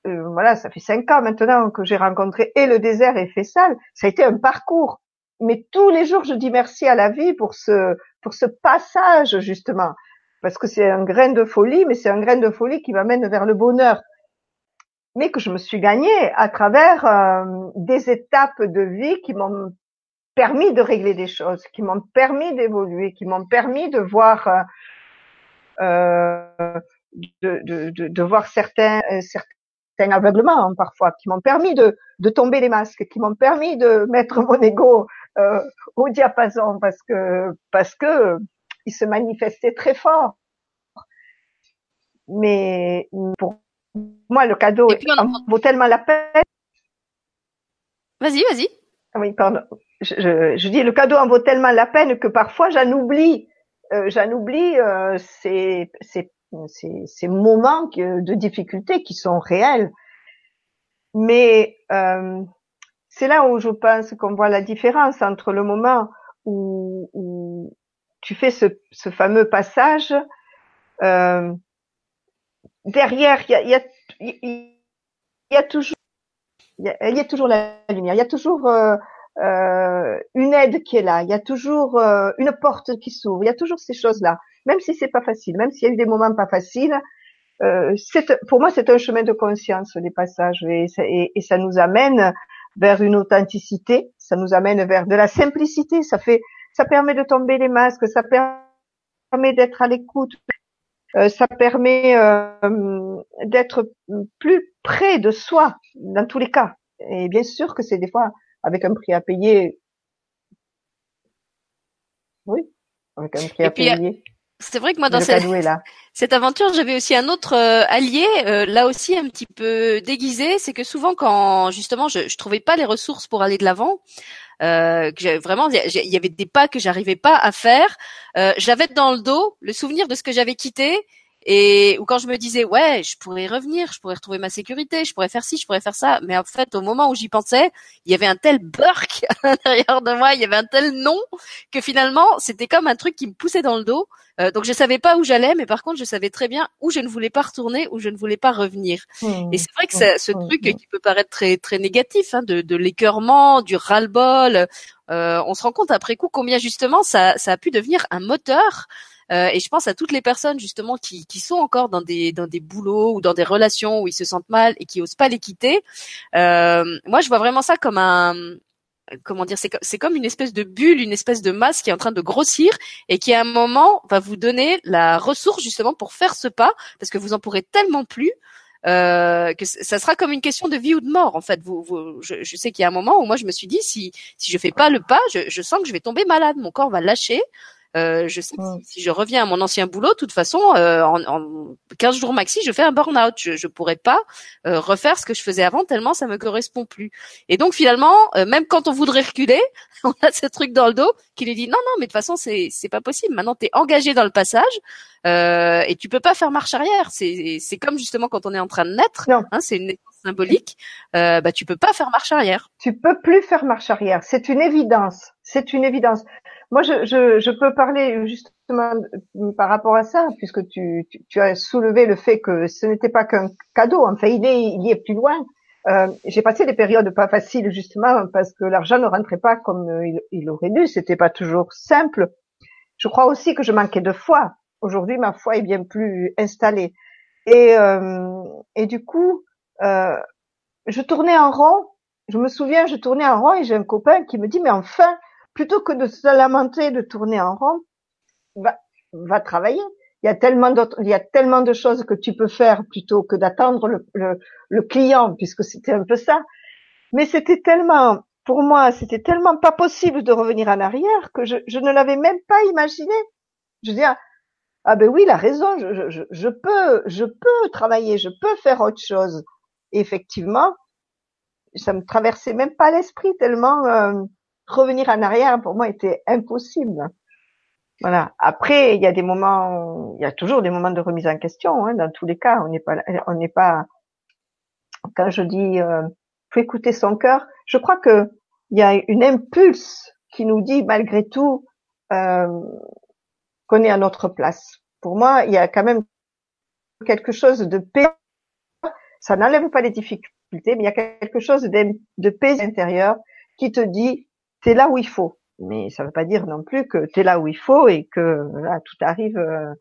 euh, voilà, ça fait cinq ans maintenant que j'ai rencontré et le désert et Fessal. Ça a été un parcours. Mais tous les jours, je dis merci à la vie pour ce, pour ce passage, justement. Parce que c'est un grain de folie, mais c'est un grain de folie qui m'amène vers le bonheur. Mais que je me suis gagné à travers euh, des étapes de vie qui m'ont permis de régler des choses, qui m'ont permis d'évoluer, qui m'ont permis de voir euh, euh, de, de, de, de, voir certains, euh, certains aveuglements hein, parfois, qui m'ont permis de, de tomber les masques, qui m'ont permis de mettre mon ego euh, au diapason parce que parce que il se manifestait très fort. Mais pour moi, le cadeau vaut tellement la peine. Vas-y, vas-y. Ah oui, pardon. Je, je, je, dis le cadeau en vaut tellement la peine que parfois j'en oublie euh, j'en oublie euh, ces, ces, ces, ces, moments de difficulté qui sont réels. Mais euh, c'est là où je pense qu'on voit la différence entre le moment où, où tu fais ce, ce, fameux passage. Euh, derrière, il y a, y, a, y a, toujours, il y, a, toujours la lumière. Il y a toujours euh, euh, une aide qui est là, il y a toujours euh, une porte qui s'ouvre, il y a toujours ces choses-là, même si c'est pas facile, même s'il y a eu des moments pas faciles. Euh, pour moi, c'est un chemin de conscience les passages et, ça nous amène vers une authenticité, ça nous amène vers de la simplicité. Ça fait, ça permet de tomber les masques, ça permet d'être à l'écoute, euh, ça permet euh, d'être plus près de soi dans tous les cas. Et bien sûr que c'est des fois avec un prix à payer. Oui, avec un prix à payer. C'est vrai que moi dans cette, cette aventure, j'avais aussi un autre euh, allié, euh, là aussi un petit peu déguisé. C'est que souvent, quand justement, je, je trouvais pas les ressources pour aller de l'avant, euh, que vraiment, il y avait des pas que j'arrivais pas à faire. Euh, j'avais dans le dos le souvenir de ce que j'avais quitté et ou quand je me disais ouais, je pourrais revenir, je pourrais retrouver ma sécurité, je pourrais faire ci, je pourrais faire ça, mais en fait au moment où j'y pensais, il y avait un tel burk à l'intérieur de moi, il y avait un tel non que finalement c'était comme un truc qui me poussait dans le dos. Euh, donc je savais pas où j'allais, mais par contre je savais très bien où je ne voulais pas retourner, où je ne voulais pas revenir. Mmh. et c'est vrai que mmh. ce truc mmh. qui peut paraître très très négatif, hein, de, de l'écœurement, du ras-le-bol, euh, on se rend compte après coup combien justement ça, ça a pu devenir un moteur euh, et je pense à toutes les personnes justement qui, qui sont encore dans des dans des boulots ou dans des relations où ils se sentent mal et qui osent pas les quitter. Euh, moi, je vois vraiment ça comme un comment dire, c'est comme une espèce de bulle, une espèce de masse qui est en train de grossir et qui à un moment va vous donner la ressource justement pour faire ce pas parce que vous en pourrez tellement plus euh, que ça sera comme une question de vie ou de mort en fait. Vous, vous je, je, sais qu'il y a un moment où moi je me suis dit si si je fais pas le pas, je, je sens que je vais tomber malade, mon corps va lâcher. Euh, je sais que si, je reviens à mon ancien boulot, de toute façon, euh, en, en 15 jours maxi, je fais un burn-out. Je ne pourrais pas euh, refaire ce que je faisais avant tellement ça me correspond plus. Et donc finalement, euh, même quand on voudrait reculer, on a ce truc dans le dos qui lui dit non, non, mais de toute façon, c'est c'est pas possible. Maintenant, tu es engagé dans le passage euh, et tu peux pas faire marche arrière. C'est c'est comme justement quand on est en train de naître. Hein, c'est une naissance symbolique. Euh, bah tu peux pas faire marche arrière. Tu peux plus faire marche arrière. C'est une évidence. C'est une évidence. Moi, je, je, je, peux parler justement par rapport à ça, puisque tu, tu, tu as soulevé le fait que ce n'était pas qu'un cadeau. Enfin, il est, il y est plus loin. Euh, j'ai passé des périodes pas faciles justement parce que l'argent ne rentrait pas comme il, il aurait dû. C'était pas toujours simple. Je crois aussi que je manquais de foi. Aujourd'hui, ma foi est bien plus installée. Et, euh, et du coup, euh, je tournais en rond. Je me souviens, je tournais en rond et j'ai un copain qui me dit, mais enfin, plutôt que de se lamenter, de tourner en rond, va, va travailler. Il y a tellement d'autres, il y a tellement de choses que tu peux faire plutôt que d'attendre le, le, le, client, puisque c'était un peu ça. Mais c'était tellement, pour moi, c'était tellement pas possible de revenir en arrière que je, je ne l'avais même pas imaginé. Je dis, ah ben oui, il a raison, je, je, je peux, je peux travailler, je peux faire autre chose. Effectivement, ça me traversait même pas l'esprit tellement euh, revenir en arrière pour moi était impossible. Voilà. Après, il y a des moments, il y a toujours des moments de remise en question. Hein, dans tous les cas, on n'est pas, on n'est pas. Quand je dis, euh, faut écouter son cœur. Je crois que il y a une impulse qui nous dit malgré tout euh, qu'on est à notre place. Pour moi, il y a quand même quelque chose de paix. Ça n'enlève pas les difficultés, mais il y a quelque chose de, de paix intérieure qui te dit t'es là où il faut. Mais ça ne veut pas dire non plus que t'es là où il faut et que là, tout arrive euh,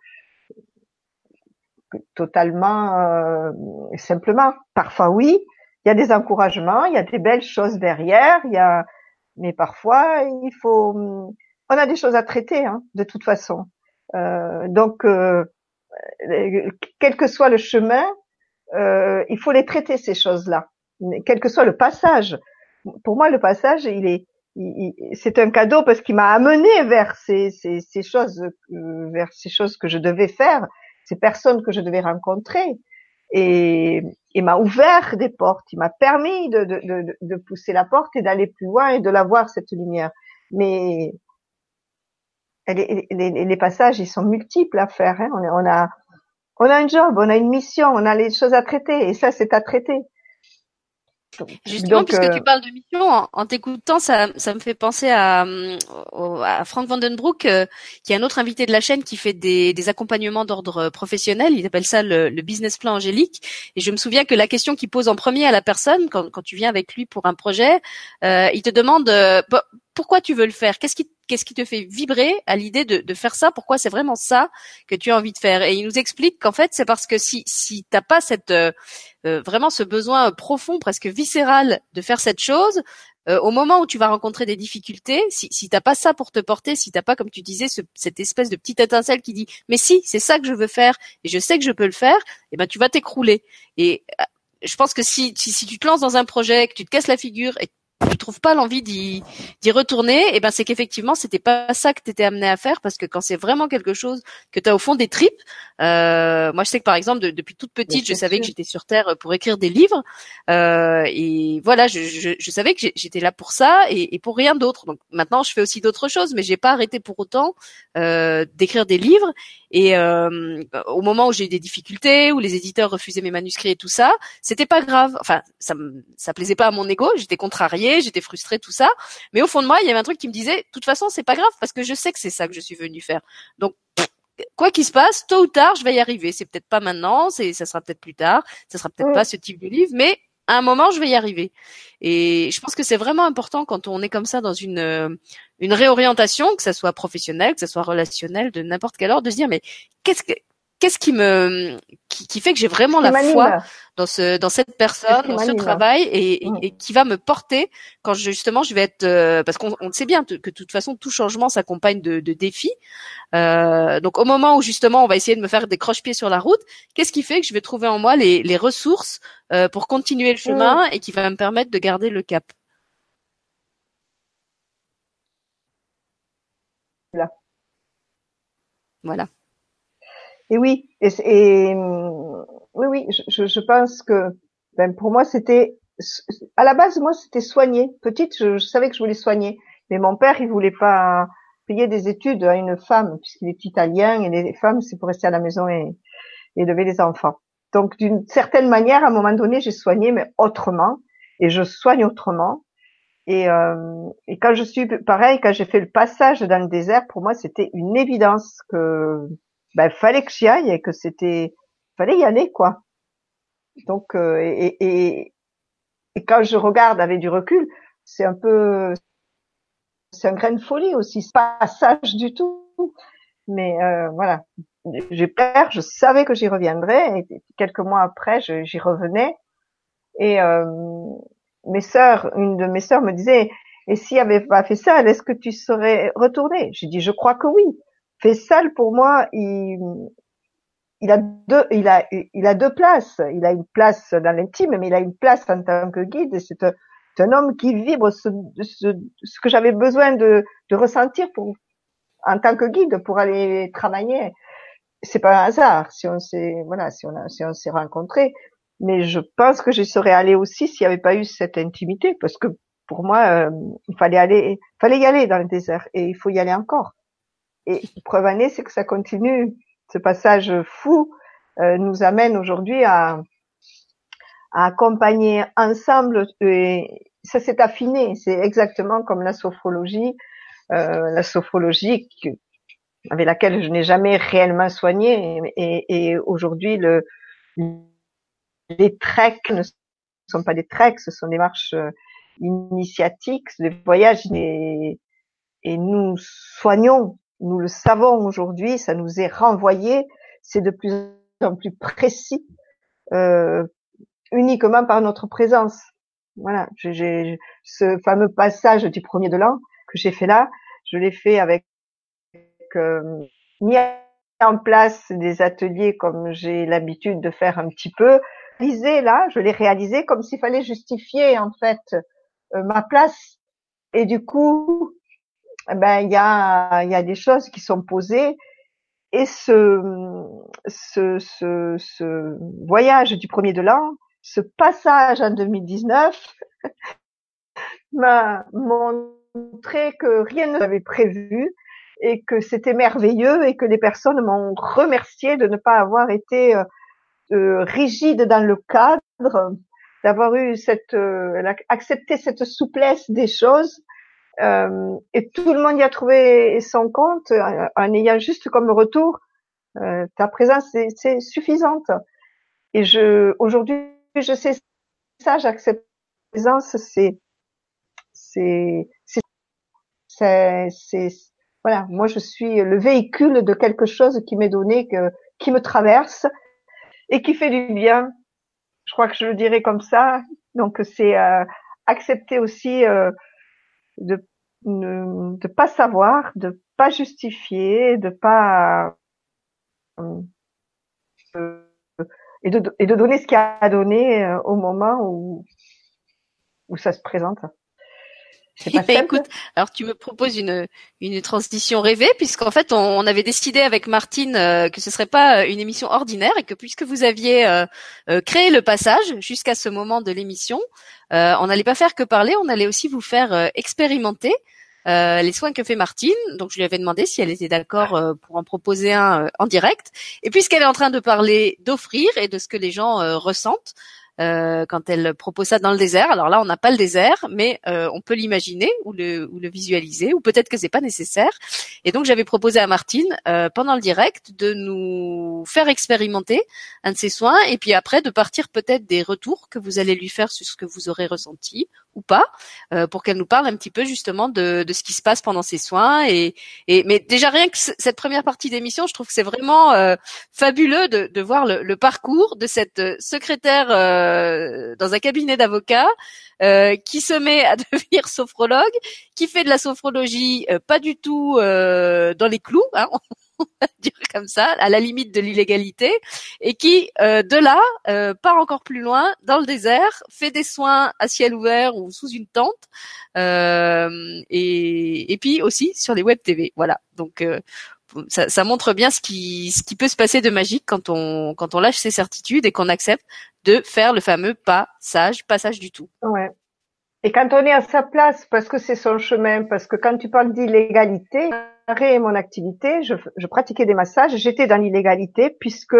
totalement euh, simplement. Parfois oui, il y a des encouragements, il y a des belles choses derrière, il y a, mais parfois il faut, on a des choses à traiter hein, de toute façon. Euh, donc, euh, quel que soit le chemin, euh, il faut les traiter ces choses-là, quel que soit le passage. Pour moi, le passage, il est, c'est un cadeau parce qu'il m'a amené vers ces, ces, ces choses, vers ces choses que je devais faire, ces personnes que je devais rencontrer, et il m'a ouvert des portes. Il m'a permis de, de, de, de, pousser la porte et d'aller plus loin et de la voir cette lumière. Mais les, les, les passages, ils sont multiples à faire. Hein. On a on a un job, on a une mission, on a les choses à traiter, et ça, c'est à traiter. Justement, puisque tu euh, parles de mission, en, t'écoutant, ça, ça me fait penser à, à Frank Vandenbroek, euh, qui est un autre invité de la chaîne qui fait des, des accompagnements d'ordre professionnel. Il appelle ça le, le, business plan angélique. Et je me souviens que la question qu'il pose en premier à la personne, quand, quand tu viens avec lui pour un projet, euh, il te demande euh, pourquoi tu veux le faire? Qu'est-ce qui qu'est-ce qui te fait vibrer à l'idée de, de, faire ça? Pourquoi c'est vraiment ça que tu as envie de faire? Et il nous explique qu'en fait, c'est parce que si si t'as pas cette euh, euh, vraiment ce besoin profond, presque viscéral, de faire cette chose, euh, au moment où tu vas rencontrer des difficultés, si, si t'as pas ça pour te porter, si t'as pas, comme tu disais, ce, cette espèce de petite étincelle qui dit mais si c'est ça que je veux faire et je sais que je peux le faire, eh ben tu vas t'écrouler. Et je pense que si, si, si, tu te lances dans un projet, que tu te casses la figure et tu trouves pas l'envie d'y d'y retourner, et eh ben c'est qu'effectivement c'était pas ça que tu étais amené à faire parce que quand c'est vraiment quelque chose que tu as au fond des tripes, euh, moi je sais que par exemple depuis toute petite je savais que j'étais sur terre pour écrire des livres euh, et voilà je, je, je savais que j'étais là pour ça et, et pour rien d'autre. Donc maintenant je fais aussi d'autres choses, mais j'ai pas arrêté pour autant euh, d'écrire des livres et euh, au moment où j'ai eu des difficultés, où les éditeurs refusaient mes manuscrits et tout ça, c'était pas grave. Enfin, ça ça plaisait pas à mon ego, j'étais contrariée, j'étais frustrée, tout ça. Mais au fond de moi, il y avait un truc qui me disait, de toute façon, c'est pas grave parce que je sais que c'est ça que je suis venue faire. Donc quoi qu'il se passe, tôt ou tard, je vais y arriver. C'est peut-être pas maintenant, c'est ça sera peut-être plus tard, ça sera peut-être pas ce type de livre, mais à un moment, je vais y arriver. Et je pense que c'est vraiment important quand on est comme ça dans une euh, une réorientation, que ça soit professionnelle, que ça soit relationnelle, de n'importe quel ordre, de se dire mais qu'est-ce que qu'est-ce qui me qui, fait que j'ai vraiment la foi dans ce dans cette personne, dans ce travail et, mm. et, qui va me porter quand justement je vais être euh, parce qu'on on sait bien que de toute façon tout changement s'accompagne de, de, défis. Euh, donc au moment où justement on va essayer de me faire des croche-pieds sur la route, qu'est-ce qui fait que je vais trouver en moi les, les ressources euh, pour continuer le chemin mm. et qui va me permettre de garder le cap? Là. Voilà. Et oui, et, et oui, oui, je, je, pense que ben, pour moi c'était à la base moi c'était soigner. Petite, je, savais que je voulais soigner, mais mon père il voulait pas payer des études à une femme puisqu'il est italien et les femmes c'est pour rester à la maison et, et élever les enfants. Donc d'une certaine manière, à un moment donné, j'ai soigné, mais autrement, et je soigne autrement. Et, euh, et quand je suis pareil, quand j'ai fait le passage dans le désert, pour moi c'était une évidence que ben, fallait que j'y aille et que c'était, fallait y aller, quoi. Donc, euh, et, et, et, quand je regarde avec du recul, c'est un peu, c'est un grain de folie aussi, c'est pas sage du tout. Mais euh, voilà, j'ai peur, je savais que j'y reviendrais, et quelques mois après, j'y revenais. Et euh, mes sœurs, une de mes sœurs me disait, et s'il avait pas fait ça, est-ce que tu serais retourné J'ai dit, je crois que oui. Fessal, pour moi, il, il a deux, il a, il a deux places. Il a une place dans l'intime, mais il a une place en tant que guide. C'est un, un, homme qui vibre ce, ce, ce que j'avais besoin de, de, ressentir pour, en tant que guide pour aller travailler. C'est pas un hasard si on s'est, voilà, si on a, si on s'est rencontrés. Mais je pense que je serais allée aussi s'il n'y avait pas eu cette intimité, parce que pour moi, euh, il fallait aller, il fallait y aller dans le désert et il faut y aller encore. Et preuve année, c'est que ça continue. Ce passage fou euh, nous amène aujourd'hui à, à, accompagner ensemble. Et ça s'est affiné. C'est exactement comme la sophrologie, euh, la sophrologie avec laquelle je n'ai jamais réellement soigné. Et, et aujourd'hui, le, les treks ne sont pas des treks, ce sont des marches euh, initiatiques, des voyages. Et nous soignons nous le savons aujourd'hui, ça nous est renvoyé, c'est de plus en plus précis, euh, uniquement par notre présence. Voilà, j'ai ce fameux passage du premier de l'an que j'ai fait là, je l'ai fait avec euh, mis en place des ateliers comme j'ai l'habitude de faire un petit peu. Réalisé là, je l'ai réalisé comme s'il fallait justifier en fait euh, ma place. Et du coup, ben il y a il y a des choses qui sont posées et ce ce ce, ce voyage du premier de l'an, ce passage en 2019 m'a montré que rien ne prévu et que c'était merveilleux et que les personnes m'ont remercié de ne pas avoir été euh, euh rigide dans le cadre, d'avoir eu cette euh, accepté cette souplesse des choses euh, et tout le monde y a trouvé son compte euh, en ayant juste comme retour euh, ta présence c'est suffisante. Et je aujourd'hui je sais ça, j'accepte ta présence, c'est c'est c'est c'est voilà, moi je suis le véhicule de quelque chose qui m'est donné, que, qui me traverse et qui fait du bien. Je crois que je le dirais comme ça. Donc c'est euh, accepter aussi euh, de ne de pas savoir, de pas justifier, de pas euh, et de et de donner ce qu'il a à donner euh, au moment où où ça se présente. C'est pas simple. Écoute, alors tu me proposes une une transition rêvée puisqu'en fait on, avait décidé avec Martine euh, que ce serait pas une émission ordinaire et que puisque vous aviez créé le passage jusqu'à ce moment de l'émission, on n'allait pas faire que parler, on allait aussi vous faire expérimenter euh, les soins que fait Martine. Donc je lui avais demandé si elle était d'accord euh, pour en proposer un euh, en direct. Et puisqu'elle est en train de parler d'offrir et de ce que les gens ressentent, euh, quand elle propose ça dans le désert. Alors là, on n'a pas le désert, mais euh, on peut l'imaginer ou le, ou le visualiser, ou peut-être que c'est pas nécessaire. Et donc j'avais proposé à Martine pendant le direct de nous faire expérimenter un de ces soins, et puis après de partir peut-être des retours que vous allez lui faire sur ce que vous aurez ressenti ou pas, euh, pour qu'elle nous parle un petit peu justement de, de, ce qui se passe pendant ses soins. Et, et mais déjà rien que cette première partie d'émission, je trouve que c'est vraiment euh, fabuleux de, de voir le, le, parcours de cette euh, secrétaire euh, dans un cabinet d'avocats euh, qui se met à devenir sophrologue, qui fait de la sophrologie pas du tout dans les clous. Hein, dire comme ça, à la limite de l'illégalité, et qui, euh, de là, euh, part encore plus loin, dans le désert, fait des soins à ciel ouvert ou sous une tente, euh, et, et puis aussi sur les web TV. Voilà. Donc ça, ça, montre bien ce qui, ce qui peut se passer de magique quand on, quand on lâche ses certitudes et qu'on accepte de faire le fameux passage, passage du tout. Ouais. Et quand on est à sa place, parce que c'est son chemin, parce que quand tu parles d'illégalité, mon activité, je, je pratiquais des massages, j'étais dans l'illégalité puisque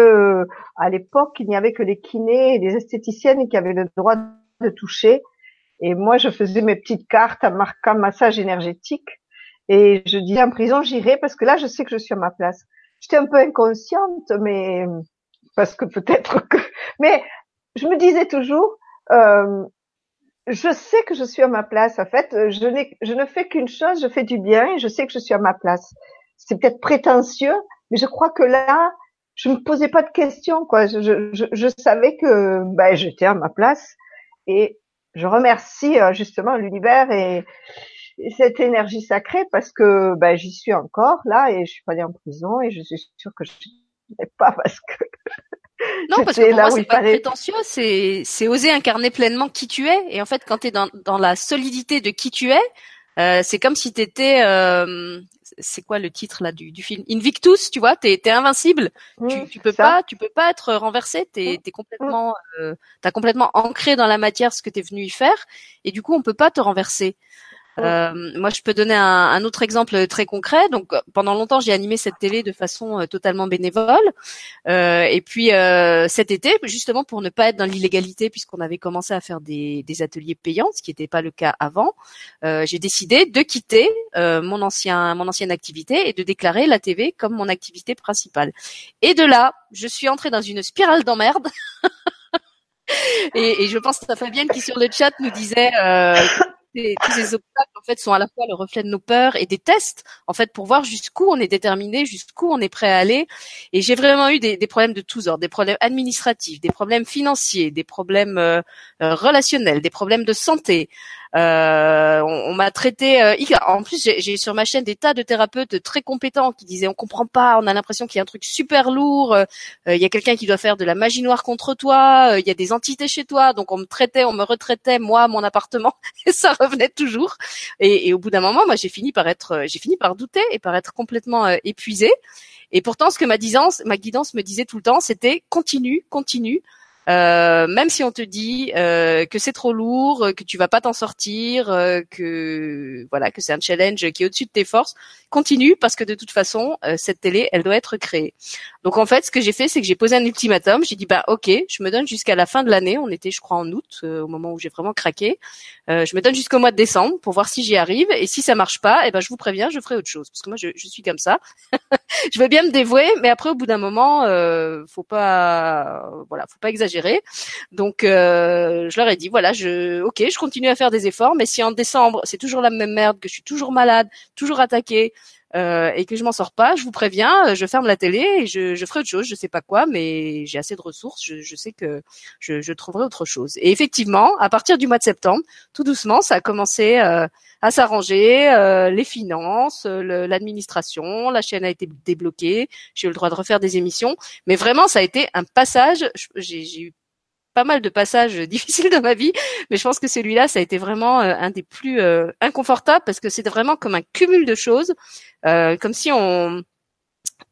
à l'époque il n'y avait que les kinés et les esthéticiennes qui avaient le droit de toucher. Et moi je faisais mes petites cartes en marquant massage énergétique et je disais en prison j'irai parce que là je sais que je suis à ma place. J'étais un peu inconsciente, mais parce que peut-être que, mais je me disais toujours, euh, je sais que je suis à ma place. En fait, je, je ne fais qu'une chose, je fais du bien et je sais que je suis à ma place. C'est peut-être prétentieux, mais je crois que là, je me posais pas de questions. Quoi. Je, je, je savais que ben, j'étais à ma place et je remercie euh, justement l'univers et, cette énergie sacrée parce que ben, j'y suis encore là et je suis pas allée en prison et je suis sûre que je ne pas parce que non, parce que pour moi, c'est pas prétentieux, c'est, c'est oser incarner pleinement qui tu es. Et en fait, quand tu es dans, dans la solidité de qui tu es, euh, c'est comme si tu étais, euh, c'est quoi le titre là du, du film? Invictus, tu vois, t'es es invincible. tu, tu peux pas, tu peux pas être renversé. T'es es complètement, euh, t'as complètement ancré dans la matière ce que t'es venu y faire, et du coup on peut pas te renverser. Euh, moi, je peux donner un, un, autre exemple très concret. Donc, pendant longtemps, j'ai animé cette télé de façon euh, totalement bénévole. Euh, et puis euh, cet été, justement pour ne pas être dans l'illégalité, puisqu'on avait commencé à faire des, des ateliers payants, ce qui n'était pas le cas avant, j'ai décidé de quitter mon ancien mon ancienne activité et de déclarer la TV comme mon activité principale. Et de là, je suis entrée dans une spirale d'emmerde. et, et, je pense que Fabienne qui sur le chat nous disait euh, tous ces obstacles en fait sont à la fois le reflet de nos peurs et des tests en fait pour voir jusqu'où on est déterminé, jusqu'où on est prêt à aller. Et j'ai vraiment eu des, des, problèmes de tous ordres, des problèmes administratifs, des problèmes financiers, des problèmes euh, euh, relationnels, des problèmes de santé. Euh, on, m'a traité. Euh, en plus, j'ai sur ma chaîne des tas de thérapeutes très compétents qui disaient on comprend pas, on a l'impression qu'il y a un truc super lourd. Euh, il y a quelqu'un qui doit faire de la magie noire contre toi. Il y a des entités chez toi, donc on me traitait, on me retraitait moi, mon appartement, et ça revenait toujours. Et, et au bout d'un moment, moi, j'ai fini par être, j'ai fini par douter et par être complètement épuisée. Et pourtant, ce que ma guidance, ma guidance me disait tout le temps, c'était continue, continue. Euh, même si on te dit euh, que c'est trop lourd, que tu vas pas t'en sortir, euh, que voilà, que c'est un challenge qui est au-dessus de tes forces, continue parce que de toute façon, euh, cette télé, elle doit être créée. Donc en fait, ce que j'ai fait, c'est que j'ai posé un ultimatum. J'ai dit bah ok, je me donne jusqu'à la fin de l'année. On était, je crois, en août, au moment où j'ai vraiment craqué. je me donne jusqu'au mois de décembre pour voir si j'y arrive. Et si ça marche pas, eh ben je vous préviens, je ferai autre chose parce que moi je, je suis comme ça. je veux bien me dévouer, mais après au bout d'un moment, faut pas, voilà, faut pas exagérer donc euh, je leur ai dit voilà, je ok, je continue à faire des efforts, mais si en décembre c'est toujours la même merde, que je suis toujours malade, toujours attaquée, euh, et que je m'en sors pas, je vous préviens, je ferme la télé et je, je ferai autre chose, je sais pas quoi, mais j'ai assez de ressources, je, je sais que je, je, trouverai autre chose. Et effectivement, à partir du mois de septembre, tout doucement, ça a commencé euh, à s'arranger, euh, les finances, l'administration, la chaîne a été débloquée, j'ai eu le droit de refaire des émissions, mais vraiment, ça a été un passage. J'ai eu pas mal de passages difficiles dans ma vie, mais je pense que celui-là, ça a été vraiment euh, un des plus euh, inconfortables parce que c'était vraiment comme un cumul de choses, euh, comme si on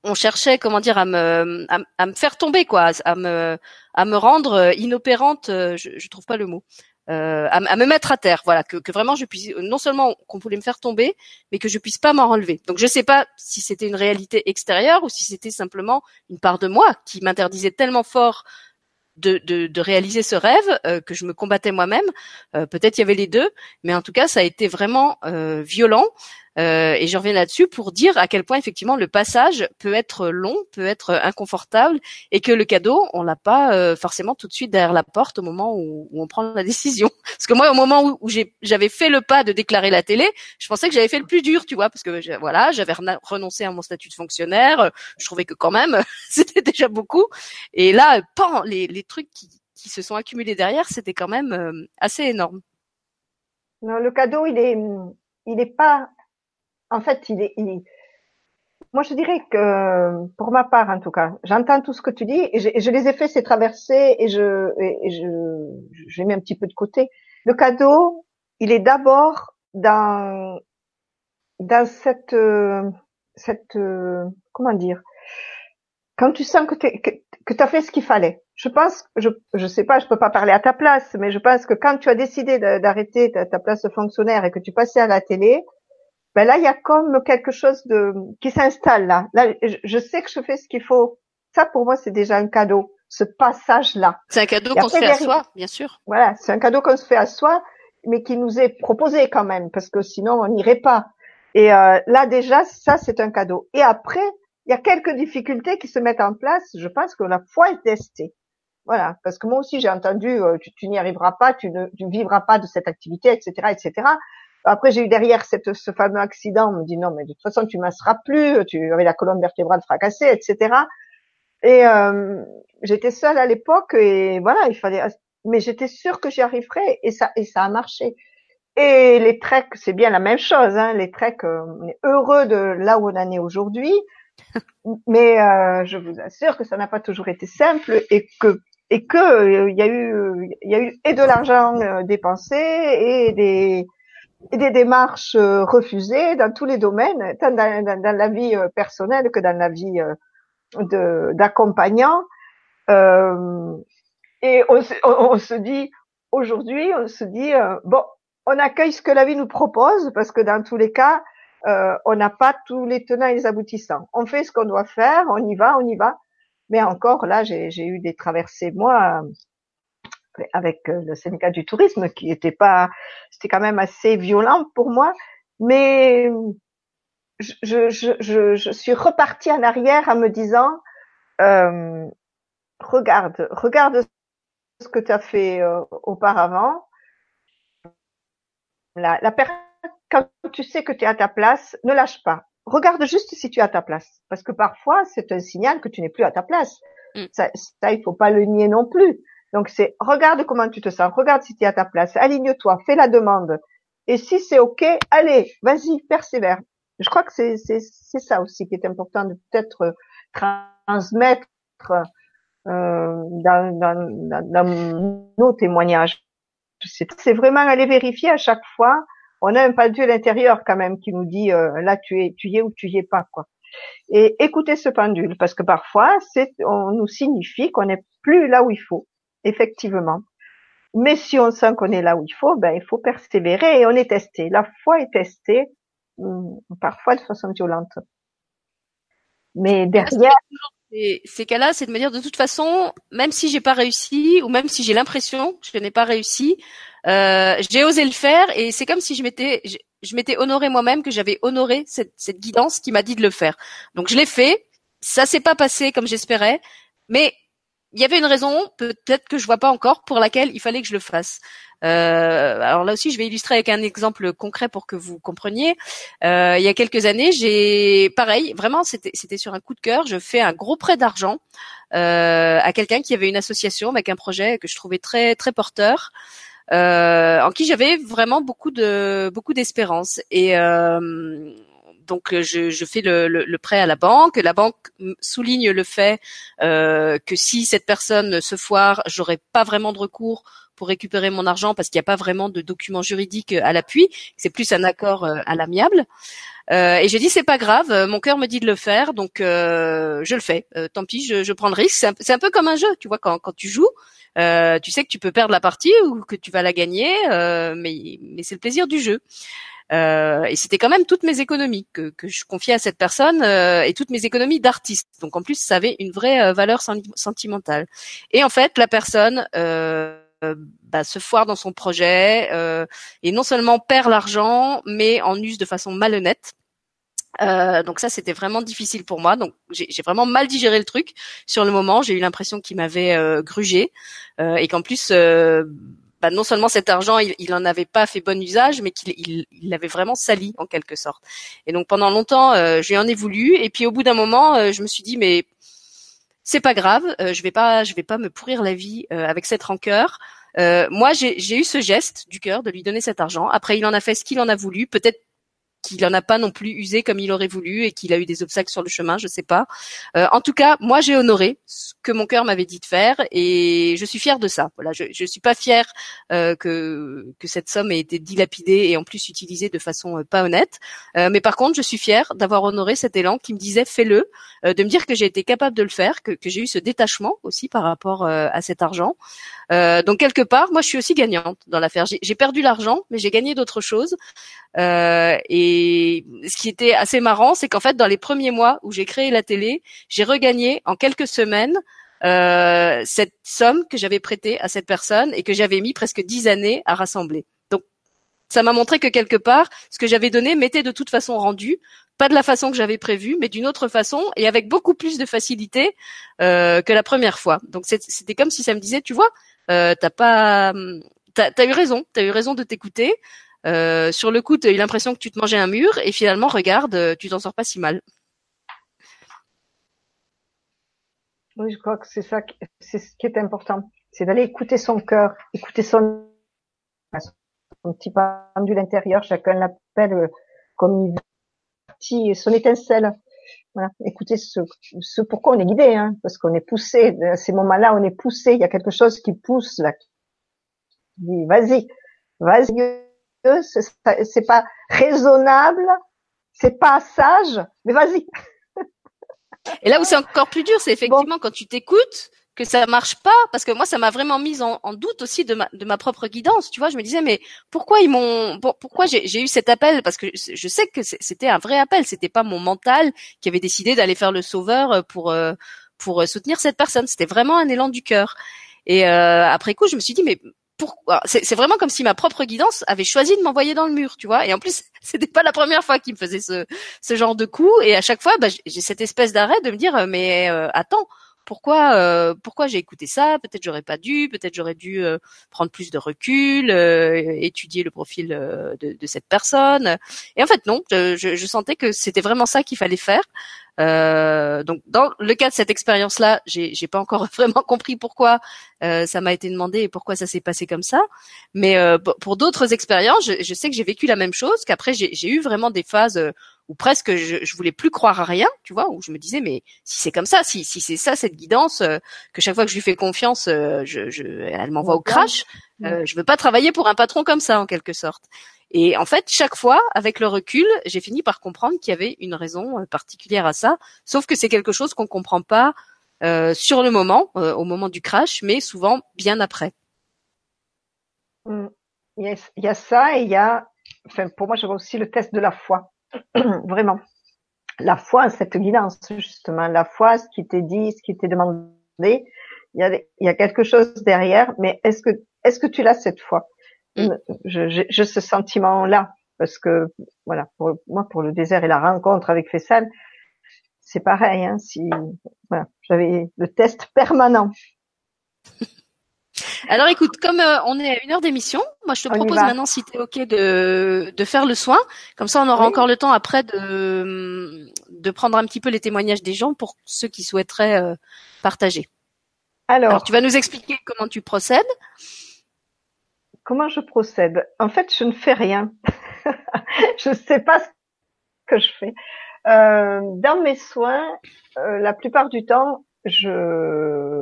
on cherchait comment dire à me à, me faire tomber quoi, à me à me rendre inopérante, je, je trouve pas le mot. Euh, à, me mettre à terre, voilà, que, que, vraiment je puisse non seulement qu'on voulait me faire tomber, mais que je puisse pas m'en relever. Donc je sais pas si c'était une réalité extérieure ou si c'était simplement une part de moi qui m'interdisait tellement fort de, réaliser ce rêve euh, que je me combattais moi-même. Euh, peut-être il y avait les deux, mais en tout cas ça a été vraiment euh, violent. Euh, et je reviens là-dessus pour dire à quel point effectivement le passage peut être long, peut être inconfortable, et que le cadeau, on l'a pas euh, forcément tout de suite derrière la porte au moment où, où on prend la décision. Parce que moi, au moment où, où j'avais fait le pas de déclarer la télé, je pensais que j'avais fait le plus dur, tu vois, parce que voilà, j'avais renoncé à mon statut de fonctionnaire. Je trouvais que quand même, c'était déjà beaucoup. Et là, pan, les, les trucs qui, qui se sont accumulés derrière, c'était quand même euh, assez énorme. Non, le cadeau, il est, il est pas en fait, il est, moi je dirais que pour ma part en tout cas, j'entends tout ce que tu dis et je, les ai fait ces traversées et je, et je, je mis un petit peu de côté. Le cadeau, il est d'abord dans dans cette cette comment dire quand tu sens que tu que, as fait ce qu'il fallait. Je pense, je je sais pas, je peux pas parler à ta place, mais je pense que quand tu as décidé d'arrêter ta, ta place de fonctionnaire et que tu passais à la télé, ben là, il y a comme quelque chose de qui s'installe là. Là, je, sais que je fais ce qu'il faut. Ça, pour moi, c'est déjà un cadeau. Ce passage-là. C'est un cadeau qu'on se fait à soi, bien sûr. Voilà, c'est un cadeau qu'on se fait à soi, mais qui nous est proposé quand même, parce que sinon, on n'irait pas. Et euh, là, déjà, ça, c'est un cadeau. Et après, il y a quelques difficultés qui se mettent en place. Je pense que la foi est testée. Voilà, parce que moi aussi, j'ai entendu, euh, tu, tu n'y arriveras pas, tu ne tu vivras pas de cette activité, etc., etc. Après, j'ai eu derrière cette, ce fameux accident. On me dit non, mais de toute façon, tu masseras plus. Tu avais la colonne vertébrale fracassée, etc. Et euh, j'étais seule à l'époque et voilà, il fallait. Mais j'étais sûre que j'y arriverais et ça et ça a marché. Et les treks, c'est bien la même chose. Hein. Les treks, euh, on est heureux de là où on en est aujourd'hui. Mais euh, je vous assure que ça n'a pas toujours été simple et que et que euh, il y a eu il y a eu et de l'argent euh, dépensé et des et des démarches euh, refusées dans tous les domaines, tant dans, dans, la vie euh, personnelle que dans la vie euh, d'accompagnant. Euh, et on, on, se dit, aujourd'hui, on se dit, bon, on accueille ce que la vie nous propose, parce que dans tous les cas, euh, on n'a pas tous les tenants et les aboutissants. On fait ce qu'on doit faire, on y va, on y va. Mais encore, là, j'ai eu des traversées, moi, avec euh, le syndicat du tourisme qui était pas, c'était quand même assez violent pour moi, mais je, je, je, je suis repartie en arrière en me disant, euh, regarde, regarde ce que tu as fait euh, auparavant. La, la quand tu sais que tu es à ta place, ne lâche pas. Regarde juste si tu es à ta place, parce que parfois c'est un signal que tu n'es plus à ta place. Mm. Ça, ça, il faut pas le nier non plus. Donc c'est regarde comment tu te sens, regarde si tu es à ta place, aligne-toi, fais la demande. Et si c'est ok, allez, vas-y, persévère. Je crois que c'est c'est c'est ça aussi qui est important de peut-être transmettre euh, dans, dans, dans, nos témoignages. C'est vraiment aller vérifier à chaque fois. On a un pendule à l'intérieur quand même qui nous dit euh, là tu es tu y es ou tu y es pas quoi. Et écoutez ce pendule parce que parfois c'est on nous signifie qu'on n'est plus là où il faut effectivement. Mais si on sent qu'on est là où il faut, ben il faut persévérer et on est testé. La foi est testée, hum, parfois de façon violente. Mais derrière. ces cas-là, c'est de me dire de toute façon, même si j'ai pas réussi ou même si j'ai l'impression que je n'ai pas réussi, euh, j'ai osé le faire et c'est comme si je m'étais je, m'étais honoré moi-même que j'avais honoré cette, cette guidance qui m'a dit de le faire. Donc je l'ai fait. Ça s'est pas passé comme j'espérais, mais il y avait une raison, peut-être que je vois pas encore, pour laquelle il fallait que je le fasse. Euh, alors là aussi, je vais illustrer avec un exemple concret pour que vous compreniez. Euh, il y a quelques années, j'ai, pareil, vraiment, c'était, sur un coup de cœur. Je fais un gros prêt d'argent euh, à quelqu'un qui avait une association avec un projet que je trouvais très très porteur. En qui j'avais vraiment beaucoup de beaucoup d'espérance et donc euh, je, je fais le, le, prêt à la banque. La banque souligne le fait euh, que si cette personne se foire, j'aurai pas vraiment de recours pour récupérer mon argent parce qu'il n'y a pas vraiment de documents juridiques à l'appui. C'est plus un accord euh, à l'amiable. Euh, et j'ai dit c'est pas grave, mon cœur me dit de le faire, donc euh, je le fais. Euh, tant pis, je, je, prends le risque. C'est un, un, peu comme un jeu, tu vois, quand, quand tu joues, tu sais que tu peux perdre la partie ou que tu vas la gagner, mais, mais c'est le plaisir du jeu. Euh, et c'était quand même toutes mes économies que, que je confiais à cette personne euh, et toutes mes économies d'artiste. Donc en plus, ça avait une vraie euh, valeur sentimentale. Et en fait, la personne bah, se foire dans son projet et non seulement perd l'argent, mais en use de façon malhonnête. Euh, donc ça, c'était vraiment difficile pour moi. Donc j'ai vraiment mal digéré le truc sur le moment. J'ai eu l'impression qu'il m'avait euh, grugé euh, et qu'en plus, euh, bah, non seulement cet argent, il, il en avait pas fait bon usage, mais qu'il il, l'avait vraiment sali en quelque sorte. Et donc pendant longtemps, euh, j'en ai voulu. Et puis au bout d'un moment, je me suis dit mais c'est pas grave, je vais pas, je vais pas me pourrir la vie avec cette rancœur. moi, j'ai eu ce geste du cœur de lui donner cet argent. Après, il en a fait ce qu'il en a voulu. Peut-être qu'il en a pas non plus usé comme il aurait voulu et qu'il a eu des obstacles sur le chemin, je sais pas. Euh, en tout cas, moi j'ai honoré ce que mon cœur m'avait dit de faire et je suis fière de ça. Voilà, je, je suis pas fière euh, que cette somme ait été dilapidée et en plus utilisée de façon euh, pas honnête. Mais par contre, je suis fière d'avoir honoré cet élan qui me disait fais-le, de me dire que j'ai été capable de le faire, que, que j'ai eu ce détachement aussi par rapport à cet argent. donc quelque part, moi je suis aussi gagnante dans l'affaire. J'ai perdu l'argent, mais j'ai gagné d'autres choses. et et ce qui était assez marrant, c'est qu'en fait, dans les premiers mois où j'ai créé la télé, j'ai regagné en quelques semaines euh, cette somme que j'avais prêtée à cette personne et que j'avais mis presque dix années à rassembler. Donc, ça m'a montré que quelque part, ce que j'avais donné m'était de toute façon rendu, pas de la façon que j'avais prévue, mais d'une autre façon et avec beaucoup plus de facilité euh, que la première fois. Donc, c'était comme si ça me disait, tu vois, euh, t'as pas, t'as as eu raison, t'as eu raison de t'écouter. Euh, sur le coup, tu as eu l'impression que tu te mangeais un mur et finalement, regarde, euh, tu t'en sors pas si mal. Oui, je crois que c'est ça, c'est ce qui est important, c'est d'aller écouter son cœur, écouter son, son petit pendule intérieur, chacun l'appelle euh, comme il veut, son étincelle. Voilà, écoutez ce, ce pourquoi on est guidé, hein, parce qu'on est poussé. À ces moments-là, on est poussé. Il y a quelque chose qui pousse là. Vas-y, vas-y, c'est pas raisonnable, c'est pas sage, mais vas-y. Et là où c'est encore plus dur, c'est effectivement quand tu t'écoutes que ça marche pas, parce que moi ça m'a vraiment mise en, doute aussi de ma, de ma propre guidance. Tu vois, je me disais mais pourquoi ils m'ont, pourquoi j'ai eu cet appel? Parce que je sais que c'était un vrai appel, c'était pas mon mental qui avait décidé d'aller faire le sauveur pour euh, pour soutenir cette personne. C'était vraiment un élan du cœur. Et euh, après coup, je me suis dit mais c'est vraiment comme si ma propre guidance avait choisi de m'envoyer dans le mur, tu vois. Et en plus, c'était pas la première fois qu'il me faisait ce, genre de coup. Et à chaque fois, bah, j'ai cette espèce d'arrêt de me dire, mais euh, attends, pourquoi euh, pourquoi j'ai écouté ça? Peut-être j'aurais pas dû, peut-être j'aurais dû euh, prendre plus de recul, étudier le profil de, cette personne. Et en fait non, je, sentais que c'était vraiment ça qu'il fallait faire. Euh, donc dans le cas de cette expérience-là, j'ai, j'ai pas encore vraiment compris pourquoi euh, ça m'a été demandé et pourquoi ça s'est passé comme ça. Mais euh, pour d'autres expériences, je, sais que j'ai vécu la même chose. Qu'après j'ai, eu vraiment des phases euh, où presque je, je voulais plus croire à rien, tu vois, où je me disais mais si c'est comme ça, si, si c'est ça cette guidance, euh, que chaque fois que je lui fais confiance, je, je, elle m'envoie au crash. Euh, je veux pas travailler pour un patron comme ça en quelque sorte. Et en fait, chaque fois, avec le recul, j'ai fini par comprendre qu'il y avait une raison euh, particulière à ça. Sauf que c'est quelque chose qu'on comprend pas euh, sur le moment, euh, au moment du crash, mais souvent bien après. Mm. Il y a ça et il y a, enfin, pour moi, je vois aussi le test de la foi. Vraiment. La foi, cette guidance, justement. La foi, ce qui t'est dit, ce qui t'est demandé. Il y, a, il y a quelque chose derrière, mais est-ce que, est-ce que tu l'as cette foi? Mm. J'ai ce sentiment-là parce que voilà, pour moi, pour le désert et la rencontre avec Fessal, c'est pareil. Hein, si voilà, j'avais le test permanent. Alors écoute, comme euh, on est à une heure d'émission, moi je te propose maintenant, si tu es ok, de, de faire le soin. Comme ça, on aura encore le temps après de, de prendre un petit peu les témoignages des gens pour ceux qui souhaiteraient euh, partager. Alors, Alors, tu vas nous expliquer comment tu procèdes. Comment je procède? En fait, je ne fais rien. je ne sais pas ce que je fais. Euh, dans mes soins, euh, la plupart du temps, je.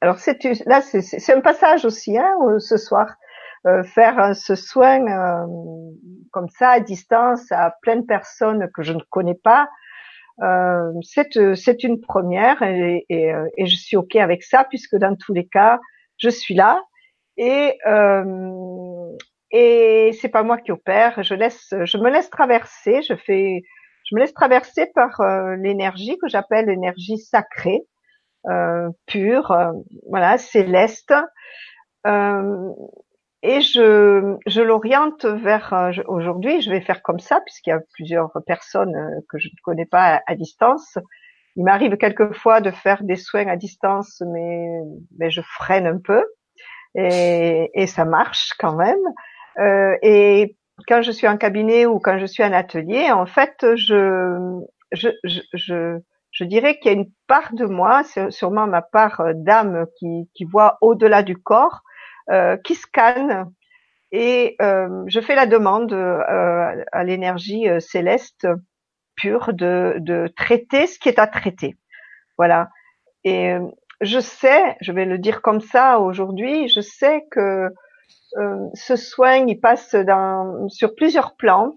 Alors c'est là, c'est un passage aussi, hein, euh, ce soir. faire ce soin comme ça à distance à plein de personnes que je ne connais pas, c'est une première et, je suis ok avec ça puisque dans tous les cas, je suis là et euh, et c'est pas moi qui opère. Je laisse, je me laisse traverser. Je fais, je me laisse traverser par euh, l'énergie que j'appelle l'énergie sacrée, euh, pure, euh, voilà, céleste. Euh, et je, je l'oriente vers euh, aujourd'hui. Je vais faire comme ça puisqu'il y a plusieurs personnes que je ne connais pas à, distance. Il m'arrive quelquefois de faire des soins à distance, mais, mais je freine un peu et, et ça marche quand même. Euh, et quand je suis en cabinet ou quand je suis en atelier, en fait, je, je, je, je, je dirais qu'il y a une part de moi, sûrement ma part euh, d'âme qui, qui voit au-delà du corps, euh, qui scanne et euh, je fais la demande euh, à l'énergie euh, céleste pure de, de traiter ce qui est à traiter. Voilà. Et je sais, je vais le dire comme ça aujourd'hui, je sais que euh, ce soin, il passe dans, sur plusieurs plans.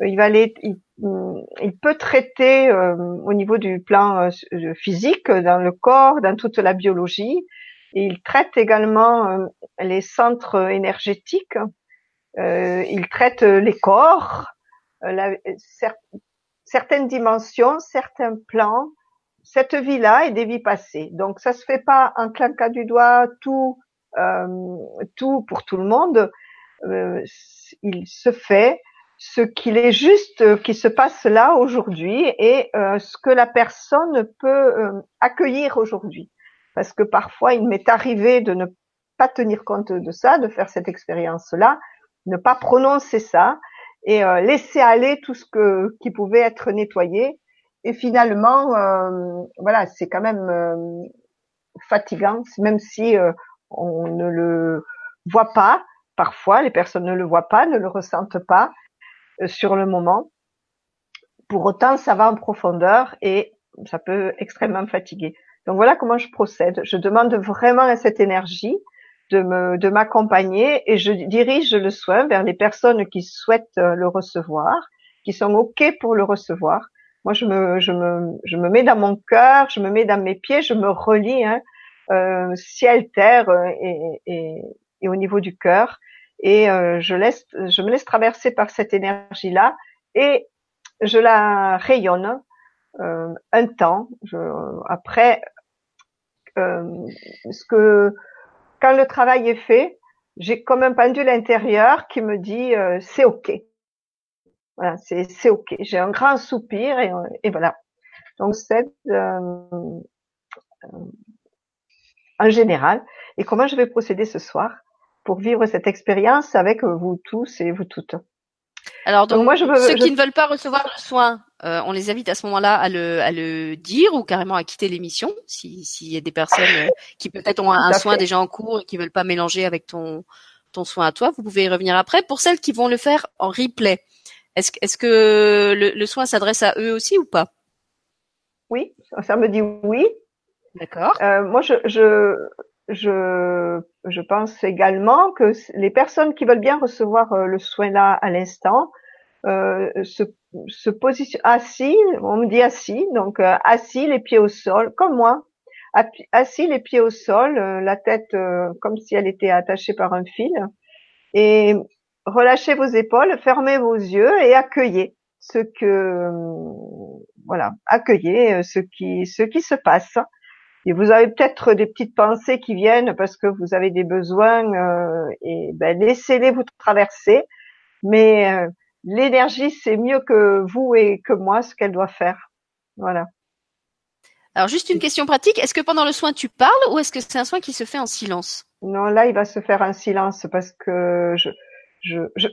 Il va aller, il peut traiter euh, au niveau du plan euh, physique, dans le corps, dans toute la biologie. Et il traite également les centres énergétiques. il traite les corps, la, certaines dimensions, certains plans, cette vie-là et des vies passées. Donc ça se fait pas en claquant du doigt tout euh, tout pour tout le monde. Euh, il se fait ce qu'il est juste qui se passe là aujourd'hui et euh, ce que la personne peut accueillir aujourd'hui. Parce que parfois, il m'est arrivé de ne pas tenir compte de ça, de faire cette expérience-là, ne pas prononcer ça et laisser aller tout ce que qui pouvait être nettoyé. Et finalement, voilà, c'est quand même fatigant, même si on ne le voit pas. Parfois, les personnes ne le voient pas, ne le ressentent pas euh, sur le moment. Pour autant, ça va en profondeur et ça peut extrêmement fatiguer. Donc voilà comment je procède. Je demande vraiment à cette énergie de me, de m'accompagner et je dirige le soin vers les personnes qui souhaitent euh, le recevoir, qui sont ok pour le recevoir. Moi, je me, je me, je me mets dans mon cœur, je me mets dans mes pieds, je me relie. Hein, euh, ciel, terre euh, et, et, et, au niveau du cœur. Et euh, je laisse, je me laisse traverser par cette énergie-là et je la rayonne euh, un temps. Je, après, euh, ce que quand le travail est fait, j'ai comme un pendule intérieur qui me dit euh, c'est ok. Voilà, c'est c'est ok. J'ai un grand soupir et, et voilà. Donc c'est en général et comment je vais procéder ce soir? Pour vivre cette expérience avec vous tous et vous toutes. Alors donc, moi, je veux, ceux qui ne veulent pas recevoir le soin, euh, on les invite à ce moment-là à le, à le dire ou carrément à quitter l'émission s'il y a des personnes euh, qui peut-être ont un, soin déjà en cours et qui veulent pas mélanger avec ton ton soin à toi. Vous pouvez y revenir après. Pour celles qui vont le faire en replay, est-ce est-ce que le, le soin s'adresse à eux aussi ou pas? Oui, ça me dit oui. D'accord. Euh, moi, je, je, je, je, pense également que les personnes qui veulent bien recevoir euh, le soin là à l'instant euh, se, se positionnent assis, on me dit assis, donc euh, assis, les pieds au sol, comme moi, assis, les pieds au sol, euh, la tête comme si elle était attachée par un fil, et relâchez vos épaules, fermez vos yeux et accueillez ce que, voilà, accueillez ce qui, ce qui se passe et vous avez peut-être des petites pensées qui viennent parce que vous avez des besoins euh, et ben, laissez-les vous traverser. Mais euh, l'énergie, c'est mieux que vous et que moi ce qu'elle doit faire. Voilà. Alors juste une question pratique, est-ce que pendant le soin tu parles ou est-ce que c'est un soin qui se fait en silence? Non, là il va se faire en silence parce que je je je,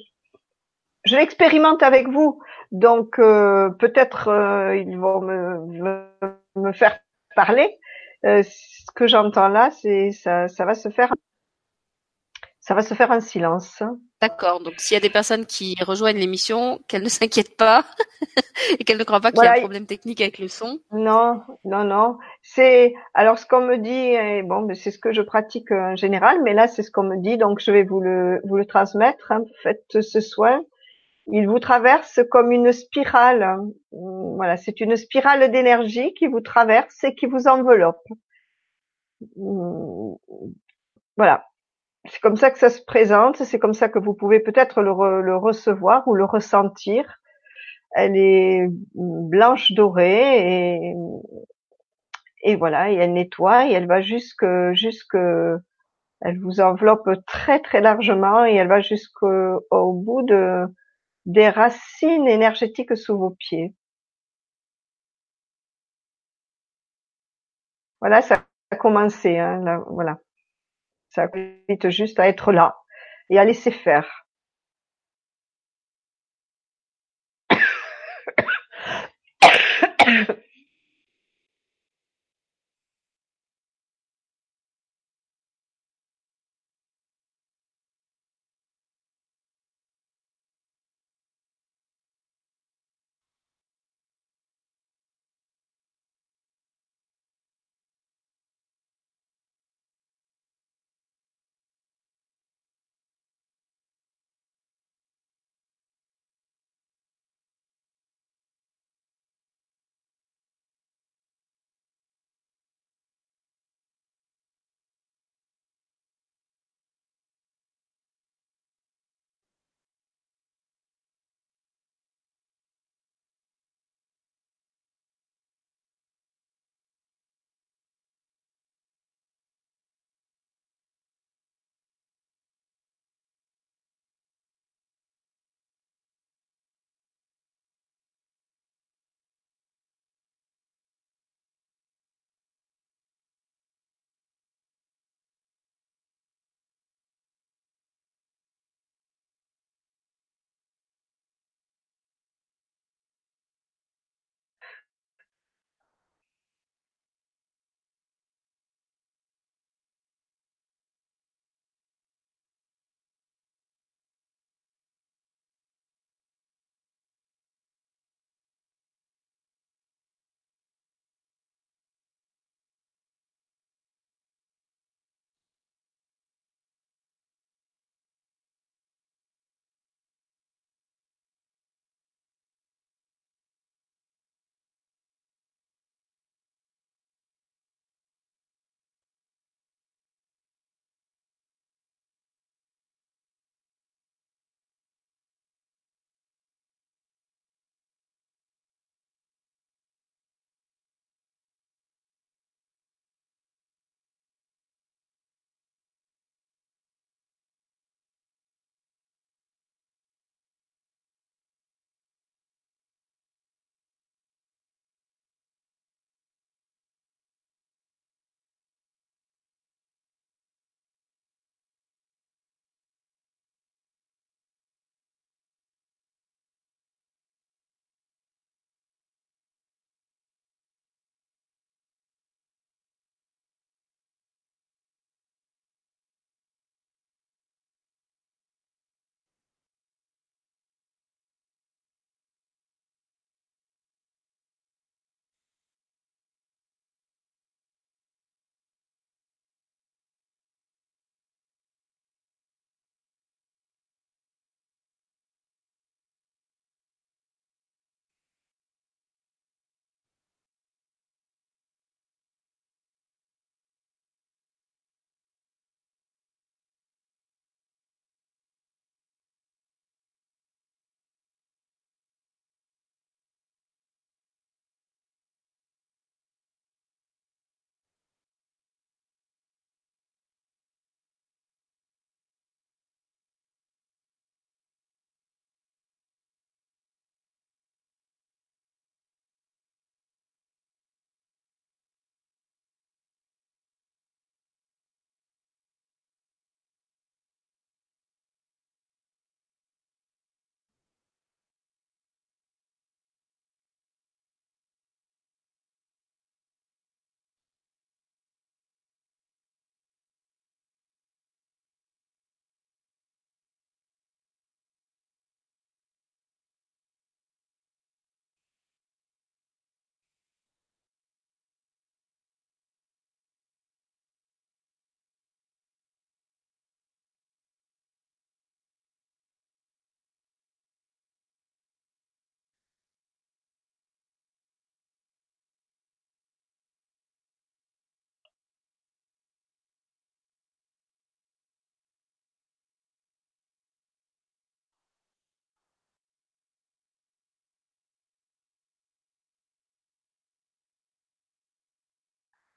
je l'expérimente avec vous, donc euh, peut-être euh, ils vont me, me, me faire parler, euh, ce que j'entends là, c'est ça, ça va se faire, ça va se faire en silence. D'accord. Donc s'il y a des personnes qui rejoignent l'émission, qu'elles ne s'inquiètent pas et qu'elles ne croient pas qu'il y a un problème technique avec le son. Non, non, non. C'est alors ce qu'on me dit. Bon, c'est ce que je pratique en général, mais là c'est ce qu'on me dit, donc je vais vous le vous le transmettre. Hein. Faites ce soin il vous traverse comme une spirale. Voilà, c'est une spirale d'énergie qui vous traverse et qui vous enveloppe. Voilà. c'est comme ça que ça se présente, c'est comme ça que vous pouvez peut-être le, re- le recevoir ou le ressentir. Elle est blanche dorée et, voilà, et elle nettoie et elle va jusque jusque elle vous enveloppe très très largement et elle va jusqu'au au bout de des racines énergétiques sous vos pieds. Voilà, ça a commencé, hein, là, voilà. Ça invite juste à être là et à laisser faire.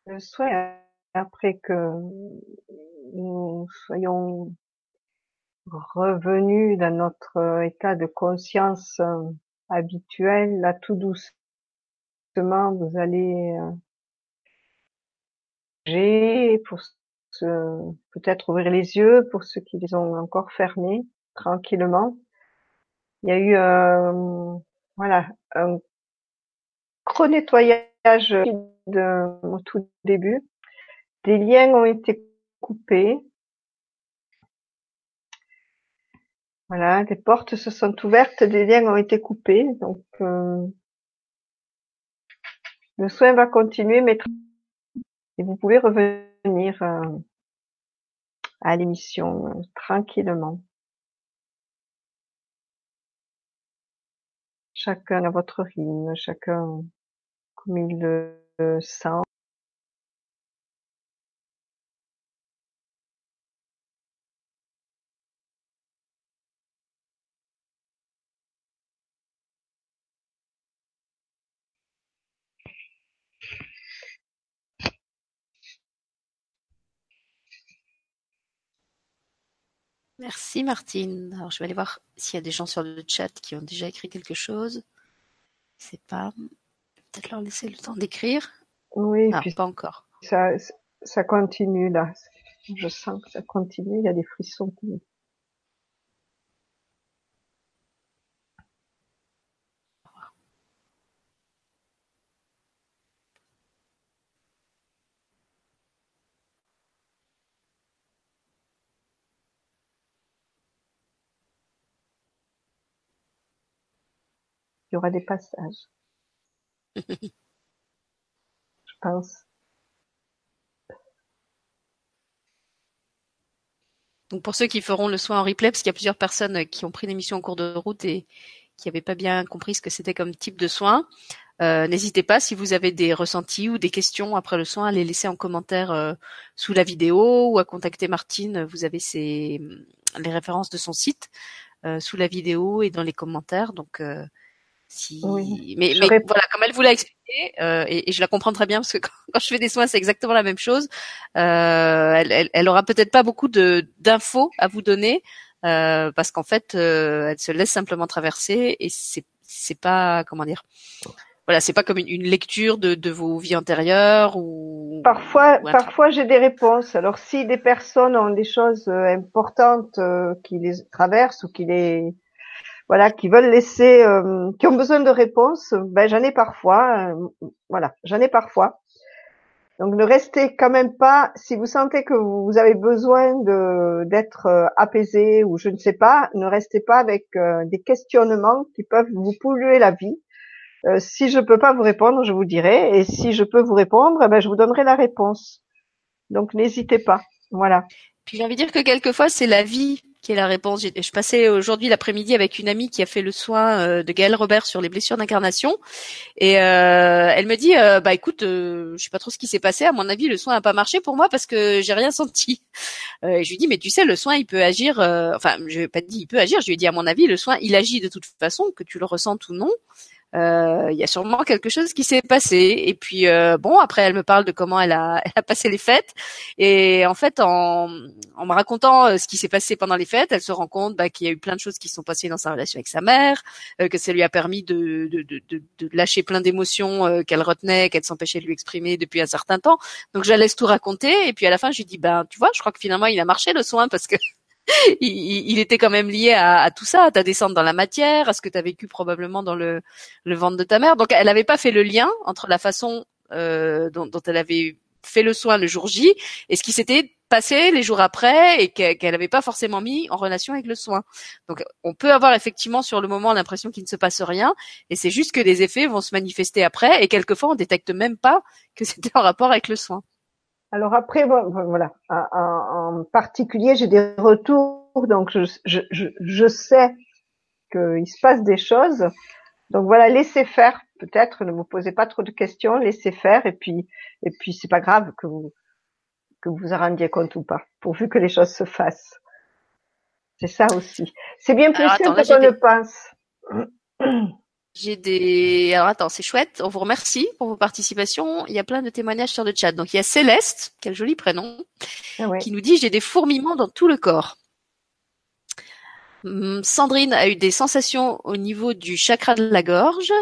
Le soin après que nous soyons revenus dans notre état de conscience euh, habituel, là tout doucement, vous allez euh, pour peut-être ouvrir les yeux pour ceux qui les ont encore fermés tranquillement. Il y a eu euh, voilà un gros nettoyage au tout début. Des liens ont été coupés. Voilà, des portes se sont ouvertes, des liens ont été coupés. Donc euh, le soin va continuer, mais vous pouvez revenir euh, à l'émission tranquillement. Chacun à votre rythme, chacun comme il le sent. Merci Martine. Je vais aller voir s'il y a des gens sur le chat qui ont déjà écrit quelque chose. C'est pas. Peut-être leur laisser le temps d'écrire. Oui, ah, pas encore. Ça, ça continue là. Je sens que ça continue. Il y a des frissons. il y aura des passages. Je pense. Donc pour ceux qui feront le soin en replay, parce qu'il y a plusieurs personnes qui ont pris l'émission en cours de route et qui n'avaient pas bien compris ce que c'était comme type de soin, euh, n'hésitez pas si vous avez des ressentis ou des questions après le soin à les laisser en commentaire euh, sous la vidéo ou à contacter Martine. Vous avez les références de son site euh, sous la vidéo et dans les commentaires. Donc si... Mais, mais voilà, comme elle vous l'a expliqué, euh, et, et, je la comprends très bien parce que quand, quand je fais des soins, c'est exactement la même chose. Euh, elle, elle, elle, aura peut-être pas beaucoup de d'infos à vous donner euh, parce qu'en fait, euh, elle se laisse simplement traverser et c'est c'est pas comment dire. Voilà, c'est pas comme une, une lecture de, de, vos vies antérieures ou. Parfois, parfois j'ai des réponses. Alors si des personnes ont des choses euh, importantes euh, qui les traversent ou qui les voilà, qui veulent laisser, euh, qui ont besoin de réponses, ben j'en ai parfois, euh, voilà, j'en ai parfois. Donc ne restez quand même pas, si vous sentez que vous avez besoin de d'être euh, apaisé ou je ne sais pas, ne restez pas avec des questionnements qui peuvent vous polluer la vie. si je peux pas vous répondre, je vous dirai, et si je peux vous répondre, ben je vous donnerai la réponse. Donc n'hésitez pas, voilà. Puis j'ai envie de dire que quelquefois c'est la vie qui est la réponse? Je passais aujourd'hui l'après-midi avec une amie qui a fait le soin euh, de Gaëlle Robert sur les blessures d'incarnation, et euh, elle me dit, euh, bah écoute, je sais pas trop ce qui s'est passé. À mon avis, le soin n'a pas marché pour moi parce que j'ai rien senti. et je lui dis, mais tu sais, le soin, il peut agir. enfin, je vais pas dit, il peut agir. Je lui ai dit, à mon avis, le soin, il agit de toute façon, que tu le ressentes ou non. Euh, il y a sûrement quelque chose qui s'est passé. Et puis euh, bon, après elle me parle de comment elle a, elle a passé les fêtes. Et en fait, en, en me racontant euh, ce qui s'est passé pendant les fêtes, elle se rend compte bah, qu'il y a eu plein de choses qui sont passées dans sa relation avec sa mère, que ça lui a permis de, de, de, de lâcher plein d'émotions qu'elle retenait, qu'elle s'empêchait de lui exprimer depuis un certain temps. Donc je la laisse tout raconter. Et puis à la fin, je lui dis, ben tu vois, je crois que finalement il a marché le soin parce que il, était quand même lié à, tout ça, à ta descente dans la matière, à ce que tu as vécu probablement dans le, ventre de ta mère. Donc elle n'avait pas fait le lien entre la façon euh, dont, elle avait fait le soin le jour J et ce qui s'était passé les jours après et qu'elle n'avait pas forcément mis en relation avec le soin. Donc on peut avoir effectivement sur le moment l'impression qu'il ne se passe rien et c'est juste que les effets vont se manifester après et quelquefois on détecte même pas que c'était en rapport avec le soin. Alors après, voilà, en, particulier, j'ai des retours, donc je, je, je, sais qu'il se passe des choses. Donc voilà, laissez faire, peut-être, ne vous posez pas trop de questions, laissez faire, et puis, et puis c'est pas grave que vous que vous en rendiez compte ou pas, pourvu que les choses se fassent. C'est ça aussi. C'est bien plus simple qu'on le pense. J'ai des. Alors attends, c'est chouette. On vous remercie pour vos participations. Il y a plein de témoignages sur le chat. Donc il y a Céleste, quel joli prénom, Ah ouais. qui nous dit j'ai des fourmillements dans tout le corps. Hum, Sandrine a eu des sensations au niveau du chakra de la gorge.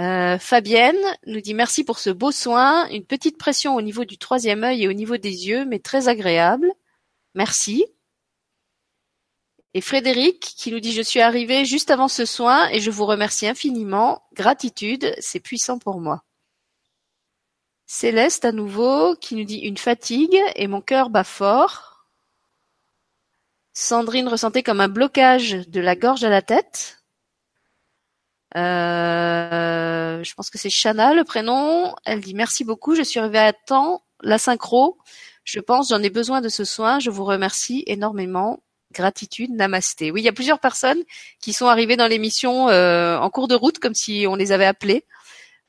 Euh, Fabienne nous dit merci pour ce beau soin, une petite pression au niveau du troisième œil et au niveau des yeux, mais très agréable. Merci. Et Frédéric qui nous dit je suis arrivé juste avant ce soin et je vous remercie infiniment. Gratitude, c'est puissant pour moi. Céleste à nouveau qui nous dit une fatigue et mon cœur bat fort. Sandrine ressentait comme un blocage de la gorge à la tête. Euh, je pense que c'est Shana le prénom. Elle dit merci beaucoup, je suis arrivée à temps. La synchro, je pense, j'en ai besoin de ce soin. Je vous remercie énormément. Gratitude, namasté. Oui, il y a plusieurs personnes qui sont arrivées dans l'émission euh, en cours de route, comme si on les avait appelées.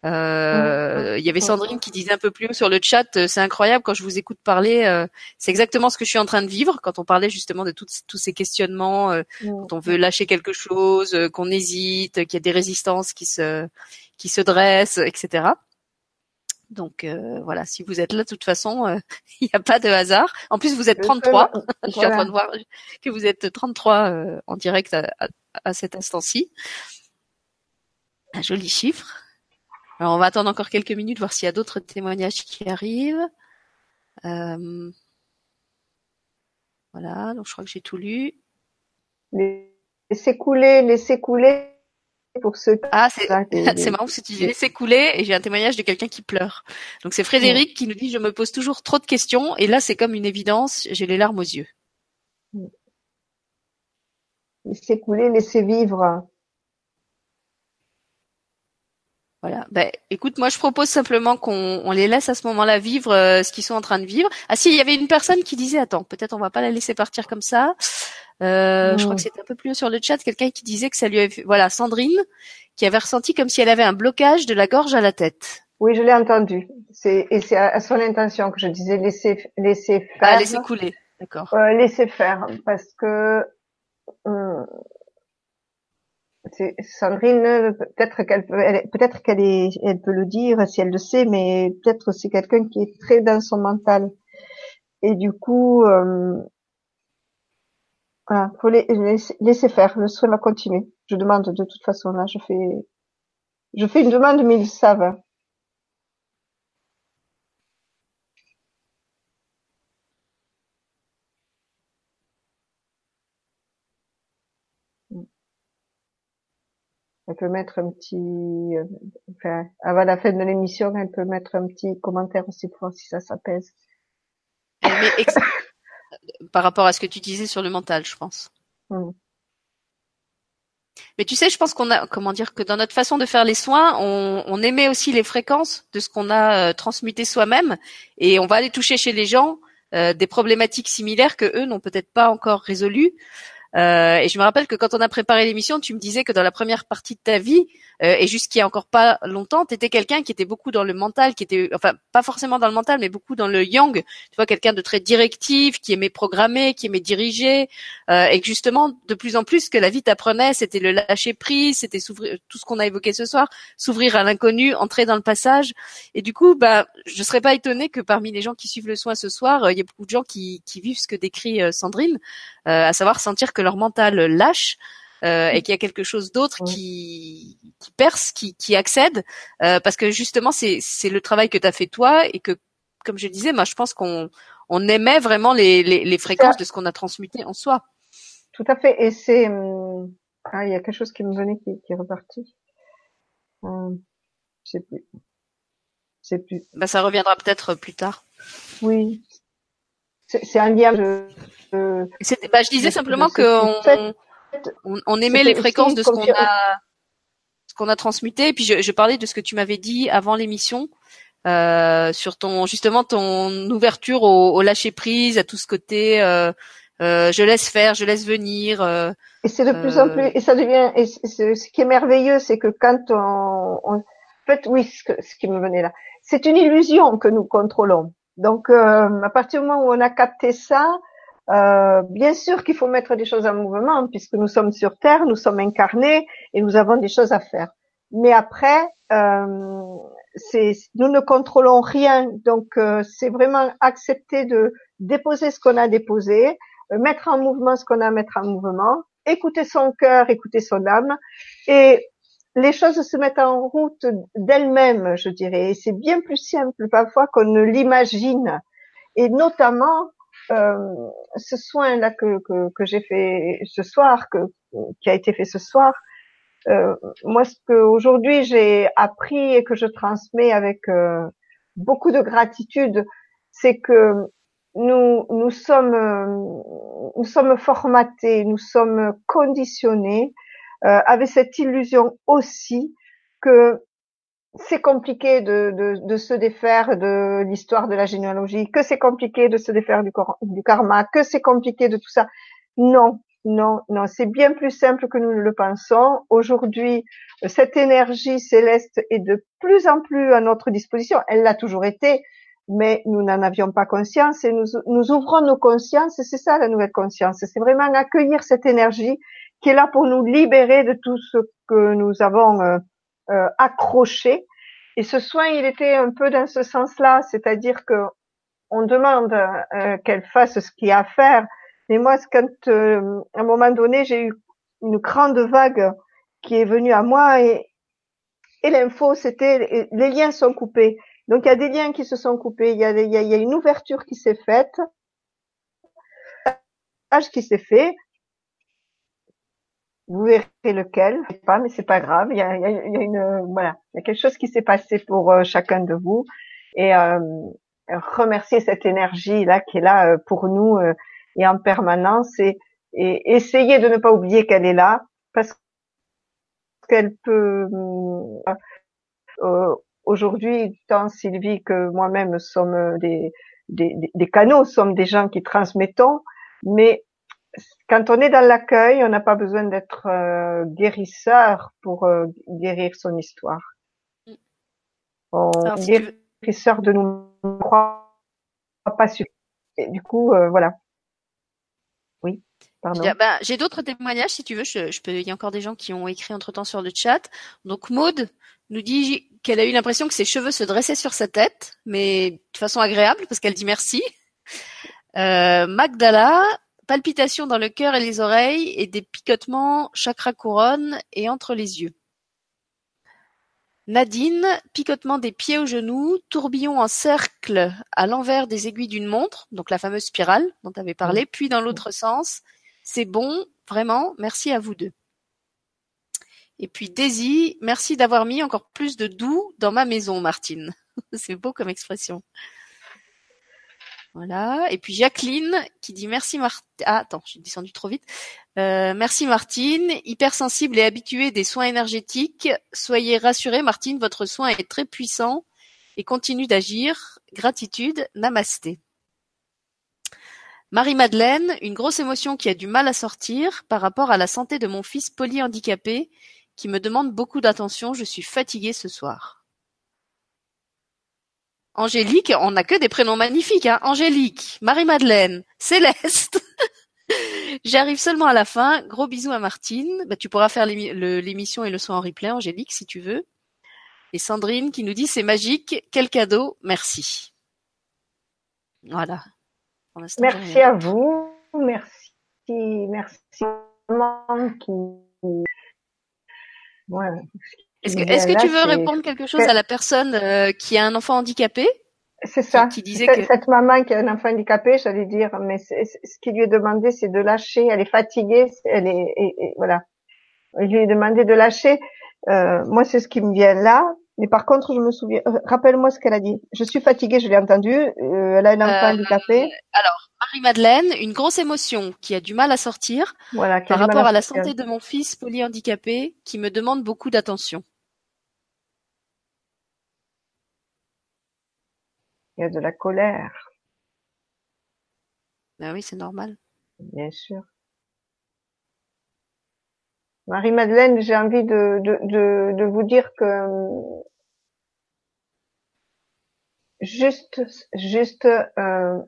Euh, il y avait Sandrine qui disait un peu plus haut sur le chat, euh, c'est incroyable quand je vous écoute parler, euh, c'est exactement ce que je suis en train de vivre quand on parlait justement de tous ces questionnements, euh, quand on veut lâcher quelque chose, euh, qu'on hésite, qu'il y a des résistances qui se qui se dressent, etc. Donc euh, voilà, si vous êtes là, de toute façon, euh, il n'y a pas de hasard. En plus, vous êtes 33. Je suis en train de voir que vous êtes 33 euh, en direct à, à- à cet instant-ci. Un joli chiffre. Alors, on va attendre encore quelques minutes, voir s'il y a d'autres témoignages qui arrivent. Euh, Voilà, donc je crois que j'ai tout lu. Laissez couler, laissez couler pour ceux Ah, c'est marrant parce que tu dis laisser couler et j'ai un témoignage de quelqu'un qui pleure. Donc c'est Frédéric qui nous dit je me pose toujours trop de questions et là c'est comme une évidence, j'ai les larmes aux yeux. laissez couler, laissez vivre. Voilà. Ben, écoute, moi je propose simplement qu'on on les laisse à ce moment-là vivre euh, ce qu'ils sont en train de vivre. Ah si, il y avait une personne qui disait attends, peut-être on va pas la laisser partir comme ça. Euh, Je crois que c'était un peu plus haut sur le chat, quelqu'un qui disait que ça lui avait fait- voilà, Sandrine qui avait ressenti comme si elle avait un blocage de la gorge à la tête. Oui, je l'ai entendu. C'est et c'est à, son intention que je disais laissez laissez faire. Ah, laisser couler. D'accord. Euh, laissez faire parce que euh, Sandrine peut-être qu'elle peut peut-être qu'elle est elle peut le dire si elle le sait mais peut-être c'est quelqu'un qui est très dans son mental. Et du coup euh, voilà faut laisser, laisser faire le soin va continuer. Je demande de toute façon là je fais je fais une demande mais ils savent Elle peut mettre un petit, euh, enfin, avant la fin de l'émission, elle peut mettre un petit commentaire aussi pour voir si ça s'apaise. Ex- par rapport à ce que tu disais sur le mental, je pense. Mm. Mais tu sais, je pense qu'on a, comment dire, que dans notre façon de faire les soins, on, on émet aussi les fréquences de ce qu'on a euh, transmuté soi-même, et on va aller toucher chez les gens euh, des problématiques similaires que eux n'ont peut-être pas encore résolues. Euh, et je me rappelle que quand on a préparé l'émission, tu me disais que dans la première partie de ta vie, euh, et jusqu'il y a encore pas longtemps, tu étais quelqu'un qui était beaucoup dans le mental, qui était, enfin, pas forcément dans le mental, mais beaucoup dans le yang. Tu vois, quelqu'un de très directif, qui aimait programmer, qui aimait diriger, euh, et que justement, de plus en plus, que la vie t'apprenait, c'était le lâcher prise, c'était s'ouvrir, tout ce qu'on a évoqué ce soir, s'ouvrir à l'inconnu, entrer dans le passage. Et du coup, bah, je serais pas étonnée que parmi les gens qui suivent le soin ce soir, euh, il y ait beaucoup de gens qui, qui vivent ce que décrit euh, Sandrine, euh, à savoir sentir que leur mental lâche. Euh, et qu'il y a quelque chose d'autre qui, qui perce, qui, qui accède, euh, parce que justement c'est c'est le travail que tu as fait toi et que, comme je disais, moi je pense qu'on on aimait vraiment les, les, les fréquences de ce qu'on a transmuté en soi. Tout à fait. Et c'est, hum, ah, il y a quelque chose qui me venait qui, qui est reparti. Hum, je sais plus. Je sais plus. Bah, ça reviendra peut-être plus tard. Oui. C'est c'est un lien de, de- Bah, je disais simplement de on, on, C'était les fréquences de ce qu'on a ce qu'on a transmuté. Et puis je, je parlais de ce que tu m'avais dit avant l'émission euh, sur ton justement ton ouverture au, au lâcher prise, à tout ce côté. Euh, euh, je laisse faire, je laisse venir. euh, Et c'est de plus Euh, en plus, et ça devient, et ce qui est merveilleux, c'est que quand on, on- en fait, oui, ce, que- ce qui me venait là, c'est une illusion que nous contrôlons. Donc, euh, à partir du moment où on a capté ça, Euh, bien sûr qu'il faut mettre des choses en mouvement puisque nous sommes sur Terre, nous sommes incarnés et nous avons des choses à faire. Mais après, euh, nous ne contrôlons rien, donc euh, c'est vraiment accepter de déposer ce qu'on a déposé, euh, mettre en mouvement ce qu'on a à mettre en mouvement, écouter son cœur, écouter son âme, et les choses se mettent en route d'elles-mêmes, je dirais. Et c'est bien plus simple parfois qu'on ne l'imagine. Et notamment euh, ce soin là que, que, que j'ai fait ce soir, que, qui a été fait ce soir, euh, moi ce que aujourd'hui j'ai appris et que je transmets avec euh, beaucoup de gratitude, c'est que nous nous sommes nous sommes formatés, nous sommes conditionnés euh, avec cette illusion aussi que c'est compliqué de, de, de, se défaire de l'histoire de la généalogie, que c'est compliqué de se défaire du, du karma, que c'est compliqué de tout ça. Non, non, non, c'est bien plus simple que nous le pensons. Aujourd'hui, cette énergie céleste est de plus en plus à notre disposition. Elle l'a toujours été, mais nous n'en avions pas conscience et nous, nous ouvrons nos consciences et c'est ça la nouvelle conscience. C'est vraiment accueillir cette énergie qui est là pour nous libérer de tout ce que nous avons euh, accroché. Et ce soin, il était un peu dans ce sens-là, c'est-à-dire que on demande euh, qu'elle fasse ce qu'il y a à faire. Mais moi, quand euh, à un moment donné, j'ai eu une grande vague qui est venue à moi et, et l'info, c'était les liens sont coupés. Donc il y a des liens qui se sont coupés, il y a, il y a, il y a une ouverture qui s'est faite, qui s'est fait, vous verrez lequel, je sais pas, mais c'est pas grave. Il y a, il y a, une, voilà, il y a quelque chose qui s'est passé pour euh, chacun de vous. Et euh, remercier cette énergie là qui est là euh, pour nous euh, et en permanence. Et, et essayer de ne pas oublier qu'elle est là parce qu'elle peut aujourd'hui tant Sylvie que moi-même sommes des, des, des canaux, sommes des gens qui transmettons, mais quand on est dans l'accueil, on n'a pas besoin d'être euh, guérisseur pour euh, guérir son histoire. Mm. On guérisseur de nous croit pas. Et du coup, euh, voilà. Oui. Pardon. Ben, j'ai d'autres témoignages si tu veux. Je, je, peux. Il y a encore des gens qui ont écrit entre temps sur le chat. Donc Maude nous dit qu'elle a eu l'impression que ses cheveux se dressaient sur sa tête, mais de façon agréable parce qu'elle dit merci. Euh, Magdala palpitations dans le cœur et les oreilles et des picotements chakra couronne et entre les yeux. Nadine, picotement des pieds aux genoux, tourbillon en cercle à l'envers des aiguilles d'une montre, donc la fameuse spirale dont tu avais parlé, puis dans l'autre sens. C'est bon, vraiment, merci à vous deux. Et puis Daisy, merci d'avoir mis encore plus de doux dans ma maison, Martine. C'est beau comme expression. Voilà. Et puis Jacqueline qui dit merci Martine. Ah, attends, j'ai descendu trop vite. Euh, merci Martine, hypersensible et habituée des soins énergétiques. Soyez rassurée, Martine, votre soin est très puissant et continue d'agir. Gratitude, namasté. Marie-Madeleine, une grosse émotion qui a du mal à sortir par rapport à la santé de mon fils polyhandicapé qui me demande beaucoup d'attention. Je suis fatiguée ce soir. Angélique, on n'a que des prénoms magnifiques, hein. Angélique, Marie-Madeleine, Céleste. J'arrive seulement à la fin. Gros bisous à Martine. Bah, tu pourras faire l'émission et le son en replay, Angélique, si tu veux. Et Sandrine qui nous dit c'est magique, quel cadeau, merci. Voilà. Merci à vous, merci, merci qui. Est-ce que, est-ce que tu veux répondre quelque chose à la personne euh, qui a un enfant handicapé? C'est ça. Qui, disait que cette maman qui a un enfant handicapé, j'allais dire, mais ce qui lui est demandé, c'est de lâcher. Elle est fatiguée, elle est, et, voilà. Il lui est demandé de lâcher. Euh, moi, c'est ce qui me vient là. Mais par contre, je me souviens. Euh, rappelle-moi ce qu'elle a dit. Je suis fatiguée, je l'ai entendu. Euh, elle a un enfant handicapé. Alors, Marie-Madeleine, une grosse émotion qui a du mal à sortir voilà, par rapport à, à la santé de mon fils polyhandicapé qui me demande beaucoup d'attention. Il y a de la colère. Ben oui, c'est normal. Bien sûr. Marie-Madeleine, j'ai envie de, de, de, vous dire que juste, juste, euh,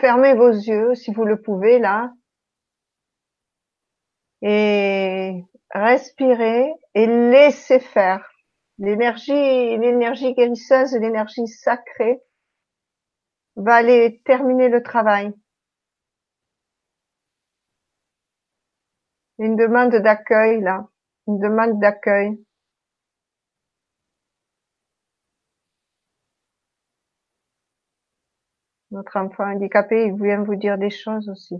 fermez vos yeux si vous le pouvez là et respirez et laissez faire. L'énergie, l'énergie guérisseuse, l'énergie sacrée va aller terminer le travail. Une demande d'accueil là, une demande d'accueil. Notre enfant handicapé, il vient vous dire des choses aussi.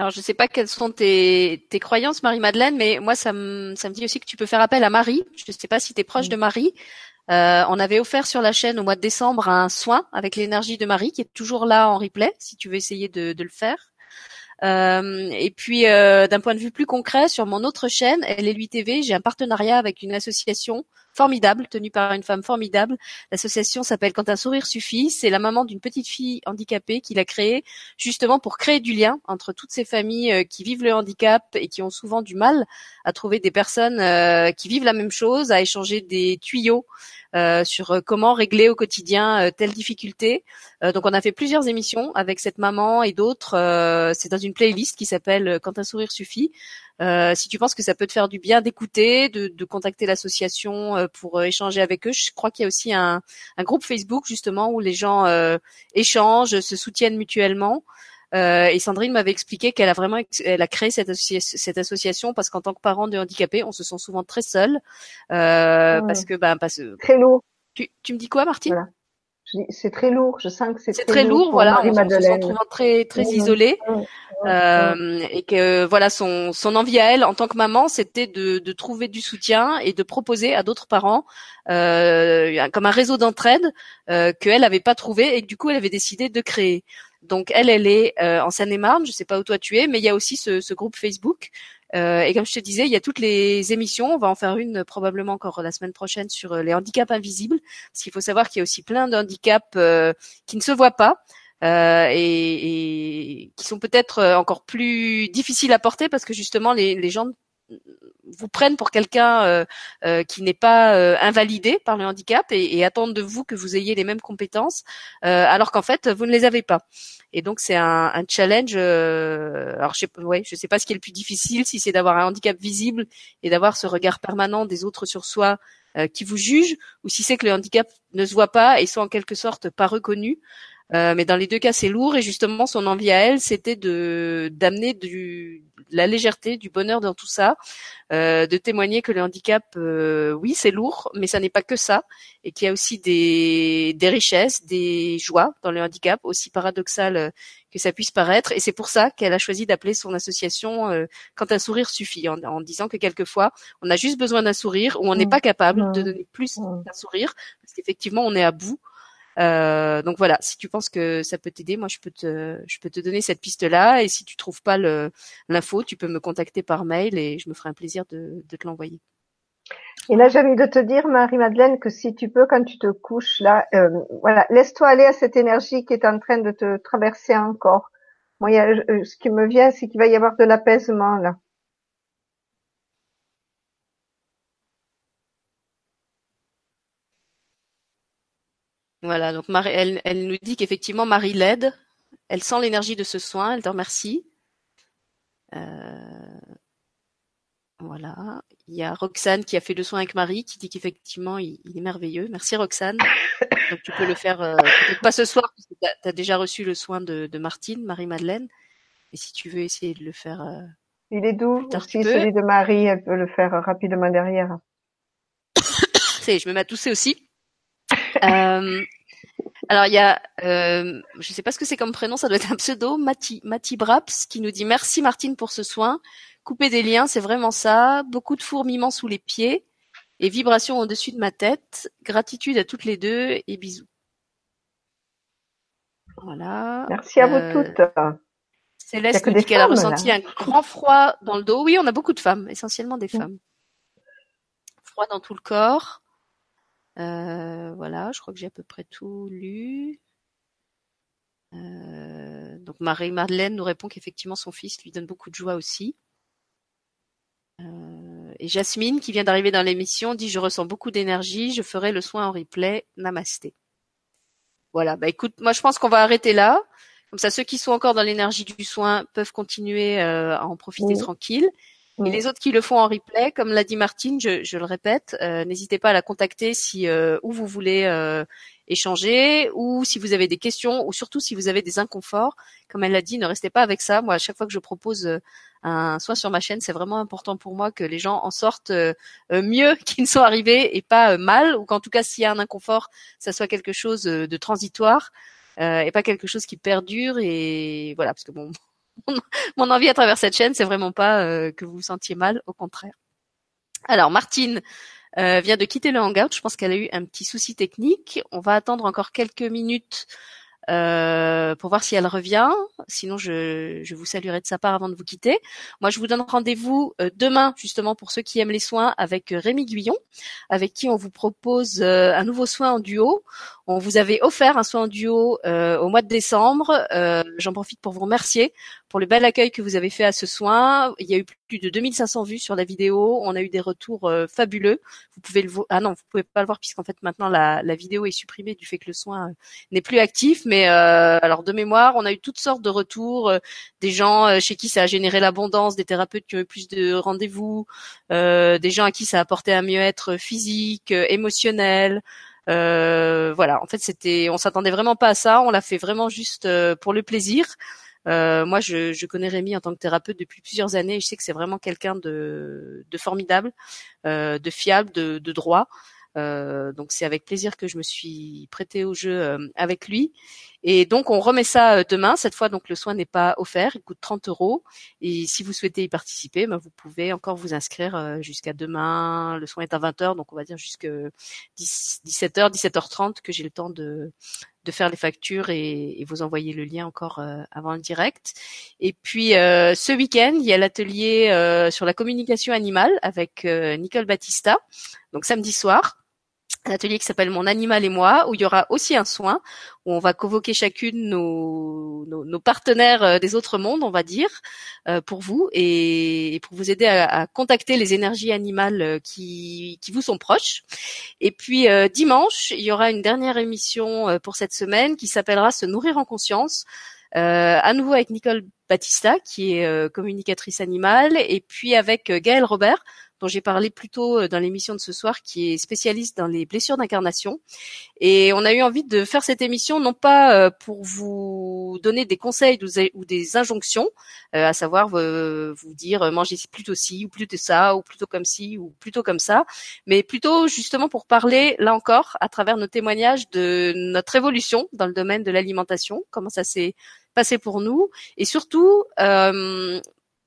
Alors, je sais pas quelles sont tes, tes croyances, Marie-Madeleine, mais moi, ça me, ça me dit aussi que tu peux faire appel à Marie. Je sais pas si tu es proche de Marie. Euh, on avait offert sur la chaîne au mois de décembre un soin avec l'énergie de Marie, qui est toujours là en replay, si tu veux essayer de, de le faire. Euh, et puis, euh, d'un point de vue plus concret, sur mon autre chaîne, lui TV, j'ai un partenariat avec une association formidable, tenue par une femme formidable. L'association s'appelle Quand un sourire suffit. C'est la maman d'une petite fille handicapée qui l'a créée justement pour créer du lien entre toutes ces familles euh, qui vivent le handicap et qui ont souvent du mal à trouver des personnes euh, qui vivent la même chose, à échanger des tuyaux euh, sur comment régler au quotidien telle difficulté. donc on a fait plusieurs émissions avec cette maman et d'autres. c'est dans une playlist qui s'appelle Quand un sourire suffit. Euh, si tu penses que ça peut te faire du bien d'écouter, de, de, contacter l'association euh, pour euh, échanger avec eux, je crois qu'il y a aussi un, un, groupe Facebook justement où les gens échangent, se soutiennent mutuellement. et Sandrine m'avait expliqué qu'elle a vraiment, elle a créé cette, cette association parce qu'en tant que parent de handicapés, on se sent souvent très seul parce que ben parce, très lourd. Tu, tu me dis quoi, Martine? C'est très lourd. Je sens que c'est très, très, lourd. voilà, on, se sent très très mmh. isolé. Mmh. Euh, et que voilà son son envie à elle en tant que maman, c'était de, de trouver du soutien et de proposer à d'autres parents euh, comme un réseau d'entraide euh, qu'elle n'avait pas trouvé et que du coup elle avait décidé de créer. Donc elle, elle est euh, en Seine-et-Marne, je sais pas où toi tu es, mais il y a aussi ce, ce groupe Facebook. Euh, et comme je te disais, il y a toutes les émissions. On va en faire une probablement encore la semaine prochaine sur les handicaps invisibles, parce qu'il faut savoir qu'il y a aussi plein de handicaps qui ne se voient pas. Euh, et, et, qui sont peut-être euh, encore plus difficiles à porter parce que justement les, les gens vous prennent pour quelqu'un euh, euh, qui n'est pas euh, invalidé par le handicap et, et, attendent de vous que vous ayez les mêmes compétences, alors qu'en fait vous ne les avez pas. Et donc c'est un, challenge. alors je sais, ouais, je sais pas ce qui est le plus difficile, si c'est d'avoir un handicap visible et d'avoir ce regard permanent des autres sur soi qui vous jugent, ou si c'est que le handicap ne se voit pas et sont en quelque sorte pas reconnus. Euh, mais dans les deux cas, c'est lourd et justement, son envie à elle, c'était de d'amener du de la légèreté, du bonheur dans tout ça, euh, de témoigner que le handicap, euh, oui, c'est lourd, mais ça n'est pas que ça, et qu'il y a aussi des des richesses, des joies dans le handicap, aussi paradoxal que ça puisse paraître. Et c'est pour ça qu'elle a choisi d'appeler son association "Quand un sourire suffit", en, en, disant que quelquefois, on a juste besoin d'un sourire, ou on n'est mmh. pas capable de mmh. donner plus mmh. qu'un sourire, parce qu'effectivement, on est à bout. Euh, donc voilà, si tu penses que ça peut t'aider, moi je peux te, je peux te donner cette piste-là. Et si tu trouves pas l'info, tu peux me contacter par mail et je me ferai un plaisir de, de te l'envoyer. Et là, j'ai envie de te dire, Marie-Madeleine, que si tu peux, quand tu te couches, là, euh, voilà, laisse-toi aller à cette énergie qui est en train de te traverser encore. Moi, euh, ce qui me vient, c'est qu'il va y avoir de l'apaisement là. Voilà, donc Marie, elle, elle nous dit qu'effectivement Marie l'aide, elle sent l'énergie de ce soin, elle te remercie. Euh, voilà, il y a Roxane qui a fait le soin avec Marie, qui dit qu'effectivement il, est merveilleux. Merci Roxane. Donc tu peux le faire, euh, peut-être pas ce soir, parce que tu as, déjà reçu le soin de, de Martine, Marie-Madeleine. Et si tu veux essayer de le faire... Euh, il est doux aussi, celui de Marie, elle peut le faire rapidement derrière. Je me mets à tousser aussi. Euh, alors il y a, euh, je sais pas ce que c'est comme prénom, ça doit être un pseudo, Mati, Mati Braps, qui nous dit merci Martine pour ce soin. Couper des liens, c'est vraiment ça. Beaucoup de fourmillements sous les pieds et vibrations au-dessus de ma tête. Gratitude à toutes les deux et bisous. Voilà. Merci à vous euh, toutes. Céleste nous dit qu'elle a ressenti un grand froid dans le dos. Oui, on a beaucoup de femmes, essentiellement des femmes. Froid dans tout le corps. Euh, voilà, je crois que j'ai à peu près tout lu. Euh, donc Marie-Madeleine nous répond qu'effectivement son fils lui donne beaucoup de joie aussi. et Jasmine, qui vient d'arriver dans l'émission, dit je ressens beaucoup d'énergie, je ferai le soin en replay. Namasté. Voilà. Bah écoute, moi je pense qu'on va arrêter là. Comme ça, ceux qui sont encore dans l'énergie du soin peuvent continuer euh, à en profiter tranquille. Et les autres qui le font en replay, comme l'a dit Martine, je, je le répète, euh, n'hésitez pas à la contacter si euh, où vous voulez euh, échanger ou si vous avez des questions ou surtout si vous avez des inconforts. Comme elle l'a dit, ne restez pas avec ça. Moi, à chaque fois que je propose un soin sur ma chaîne, c'est vraiment important pour moi que les gens en sortent mieux qu'ils ne sont arrivés et pas mal, ou qu'en tout cas s'il y a un inconfort, ça soit quelque chose de transitoire et pas quelque chose qui perdure. Et voilà, parce que bon, mon envie à travers cette chaîne, c'est vraiment pas euh, que vous vous sentiez mal, au contraire. Alors Martine euh, vient de quitter le hangout. Je pense qu'elle a eu un petit souci technique. On va attendre encore quelques minutes euh, pour voir si elle revient. Sinon, je, je, vous saluerai de sa part avant de vous quitter. Moi, je vous donne rendez-vous demain, justement, pour ceux qui aiment les soins, avec Rémi Guyon, avec qui on vous propose un nouveau soin en duo. On vous avait offert un soin en duo au mois de décembre. J'en profite pour vous remercier pour le bel accueil que vous avez fait à ce soin. Il y a eu plus de 2500 vues sur la vidéo. On a eu des retours euh, fabuleux. Vous pouvez le voir. Ah non, vous pouvez pas le voir puisqu'en fait maintenant la, la, vidéo est supprimée du fait que le soin euh, n'est plus actif. Mais euh, alors de mémoire, on a eu toutes sortes de retours. des gens chez qui ça a généré l'abondance, des thérapeutes qui ont eu plus de rendez-vous, des gens à qui ça a apporté un mieux-être physique, émotionnel. Voilà, en fait, c'était, on s'attendait vraiment pas à ça. On l'a fait vraiment juste pour le plaisir. Euh, moi, je, connais Rémi en tant que thérapeute depuis plusieurs années et je sais que c'est vraiment quelqu'un de, formidable, euh, de fiable, de, droit. Euh, donc c'est avec plaisir que je me suis prêtée au jeu euh, avec lui. Et donc on remet ça euh, demain. Cette fois donc le soin n'est pas offert, il coûte 30 euros. Et si vous souhaitez y participer, ben, vous pouvez encore vous inscrire jusqu'à demain. Le soin est à 20h, donc on va dire jusqu'à 17h, 17h30 que j'ai le temps de, faire les factures et, et vous envoyer le lien encore avant le direct. Et puis ce week-end, il y a l'atelier sur la communication animale avec Nicole Battista, donc samedi soir un atelier qui s'appelle Mon animal et moi, où il y aura aussi un soin, où on va convoquer chacune nos, nos, partenaires euh, des autres mondes, on va dire, euh, pour vous, et, pour vous aider à, contacter les énergies animales euh, qui, qui vous sont proches. Et puis dimanche, il y aura une dernière émission pour cette semaine qui s'appellera Se nourrir en conscience, à nouveau avec Nicole Battista, qui est communicatrice animale, et puis avec Gaëlle Robert, dont j'ai parlé plus tôt euh, dans l'émission de ce soir, qui est spécialiste dans les blessures d'incarnation. Et on a eu envie de faire cette émission non pas euh, pour vous donner des conseils ou des injonctions, euh, à savoir vous dire mangez plutôt ci ou plutôt ça ou plutôt comme ci ou plutôt comme ça, mais plutôt justement pour parler là encore à travers nos témoignages de notre évolution dans le domaine de l'alimentation, comment ça s'est passé pour nous et surtout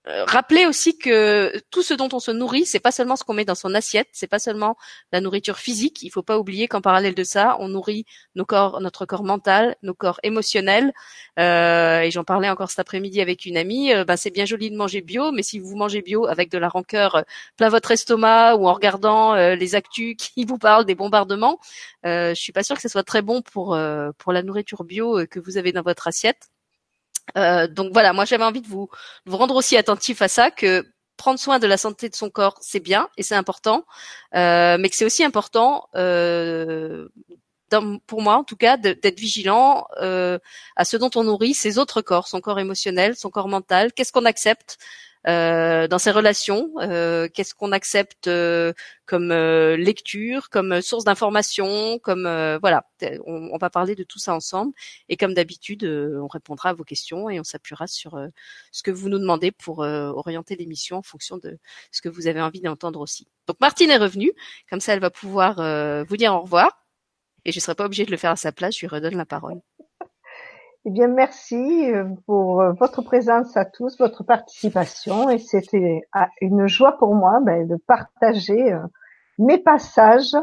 euh, rappeler aussi que tout ce dont on se nourrit, c'est pas seulement ce qu'on met dans son assiette, c'est pas seulement la nourriture physique. Il faut pas oublier qu'en parallèle de ça, on nourrit nos corps, notre corps mental, nos corps émotionnels. Euh, et j'en parlais encore cet après-midi avec une amie. Euh, ben, c'est bien joli de manger bio, mais si vous mangez bio avec de la rancœur plein votre estomac ou en regardant les actus qui vous parlent des bombardements, je suis pas sûre que ce soit très bon pour pour la nourriture bio que vous avez dans votre assiette. Euh, donc voilà, moi j'avais envie de vous, rendre aussi attentif à ça, que prendre soin de la santé de son corps, c'est bien et c'est important, euh, mais que c'est aussi important, euh, pour moi en tout cas, d'être vigilant à ce dont on nourrit ses autres corps, son corps émotionnel, son corps mental, qu'est-ce qu'on accepte, euh, dans ses relations, euh, qu'est-ce qu'on accepte euh, comme lecture, comme source d'information, comme voilà, on, on, va parler de tout ça ensemble. Et comme d'habitude, on répondra à vos questions et on s'appuiera sur ce que vous nous demandez pour orienter l'émission en fonction de ce que vous avez envie d'entendre aussi. Donc Martine est revenue, comme ça elle va pouvoir vous dire au revoir. Et je ne serai pas obligée de le faire à sa place, je lui redonne la parole. Eh bien, merci euh, pour euh, votre présence à tous, votre participation. Et c'était ah, une joie pour moi ben, de partager euh, mes passages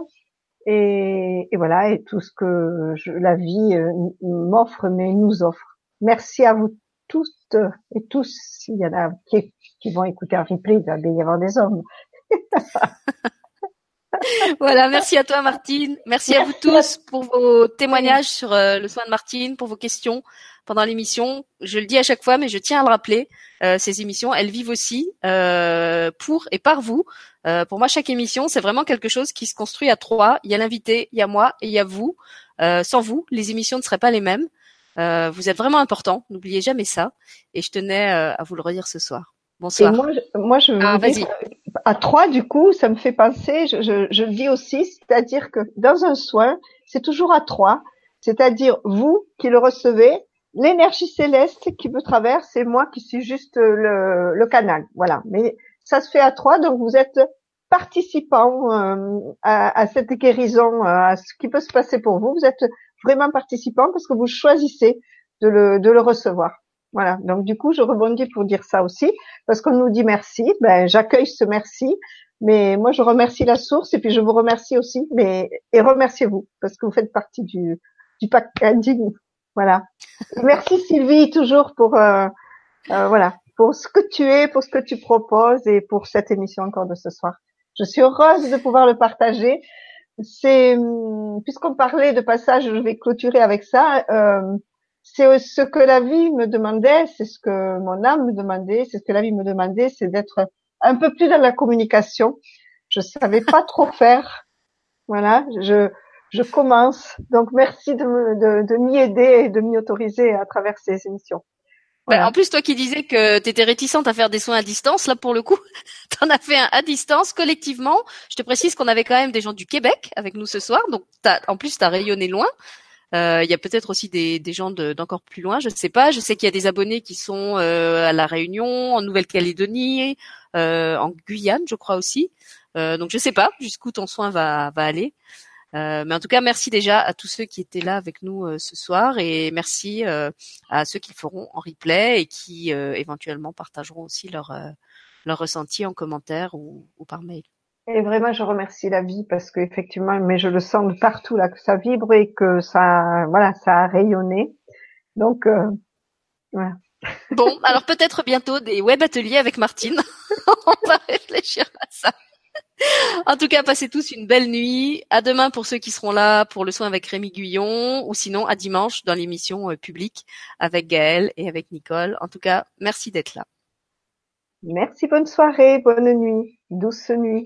et, voilà, et tout ce que la vie m'offre, mais nous offre. Merci à vous toutes et tous. S'il y en a qui, qui vont écouter un replay, il va y avoir des hommes. voilà, merci à toi Martine. Merci, à vous tous pour vos témoignages sur euh, le soin de Martine, pour vos questions pendant l'émission. Je le dis à chaque fois, mais je tiens à le rappeler. Euh, ces émissions, elles vivent aussi euh, pour et par vous. pour moi, chaque émission, c'est vraiment quelque chose qui se construit à trois. Il y a l'invité, il y a moi et il y a vous. sans vous, les émissions ne seraient pas les mêmes. vous êtes vraiment important. N'oubliez jamais ça. Et je tenais à vous le redire ce soir. Bonsoir. Et moi, je, moi, je ah, à trois, du coup, ça me fait penser, je, le dis aussi, c'est-à-dire que dans un soin, c'est toujours à trois, c'est-à-dire vous qui le recevez, l'énergie céleste qui me traverse et moi qui suis juste le, canal. Voilà. Mais ça se fait à trois, donc vous êtes participant euh, à, cette guérison, à ce qui peut se passer pour vous. Vous êtes vraiment participant parce que vous choisissez de le recevoir. Voilà. Donc du coup, je rebondis pour dire ça aussi, parce qu'on nous dit merci. Ben, j'accueille ce merci, mais moi je remercie la source et puis je vous remercie aussi. Mais et remerciez-vous parce que vous faites partie du du packaging. Voilà. merci Sylvie toujours pour euh, euh, voilà pour ce que tu es, pour ce que tu proposes et pour cette émission encore de ce soir. Je suis heureuse de pouvoir le partager. C'est hum, puisqu'on parlait de passage, je vais clôturer avec ça. Euh, c'est ce que la vie me demandait, c'est ce que mon âme me demandait, c'est ce que la vie me demandait, c'est d'être un peu plus dans la communication. Je savais pas trop faire. Voilà, je, je commence. Donc merci de, de, de m'y aider et de m'y autoriser à travers ces émissions. Ben, en plus, toi qui disais que tu étais réticente à faire des soins à distance, là pour le coup, tu en as fait un à distance collectivement. Je te précise qu'on avait quand même des gens du Québec avec nous ce soir, donc as, en plus tu as rayonné loin. Euh, il y a peut-être aussi des, gens d'encore plus loin, je ne sais pas. Je sais qu'il y a des abonnés qui sont euh, à la Réunion, en Nouvelle-Calédonie, euh, en Guyane, je crois aussi. donc je ne sais pas jusqu'où ton soin va, aller. mais en tout cas, merci déjà à tous ceux qui étaient là avec nous ce soir et merci à ceux qui le feront en replay et qui éventuellement partageront aussi leur, leur ressenti en commentaire ou par mail. Et vraiment, je remercie la vie parce que effectivement, mais je le sens de partout là que ça vibre et que ça, voilà, ça a rayonné. Donc, euh, voilà. Bon, alors peut-être bientôt des web ateliers avec Martine. On va réfléchir à ça. En tout cas, passez tous une belle nuit. À demain pour ceux qui seront là pour le soin avec Rémi Guyon ou sinon à dimanche dans l'émission euh, publique avec Gaëlle et avec Nicole. En tout cas, merci d'être là. Merci, bonne soirée, bonne nuit, douce nuit.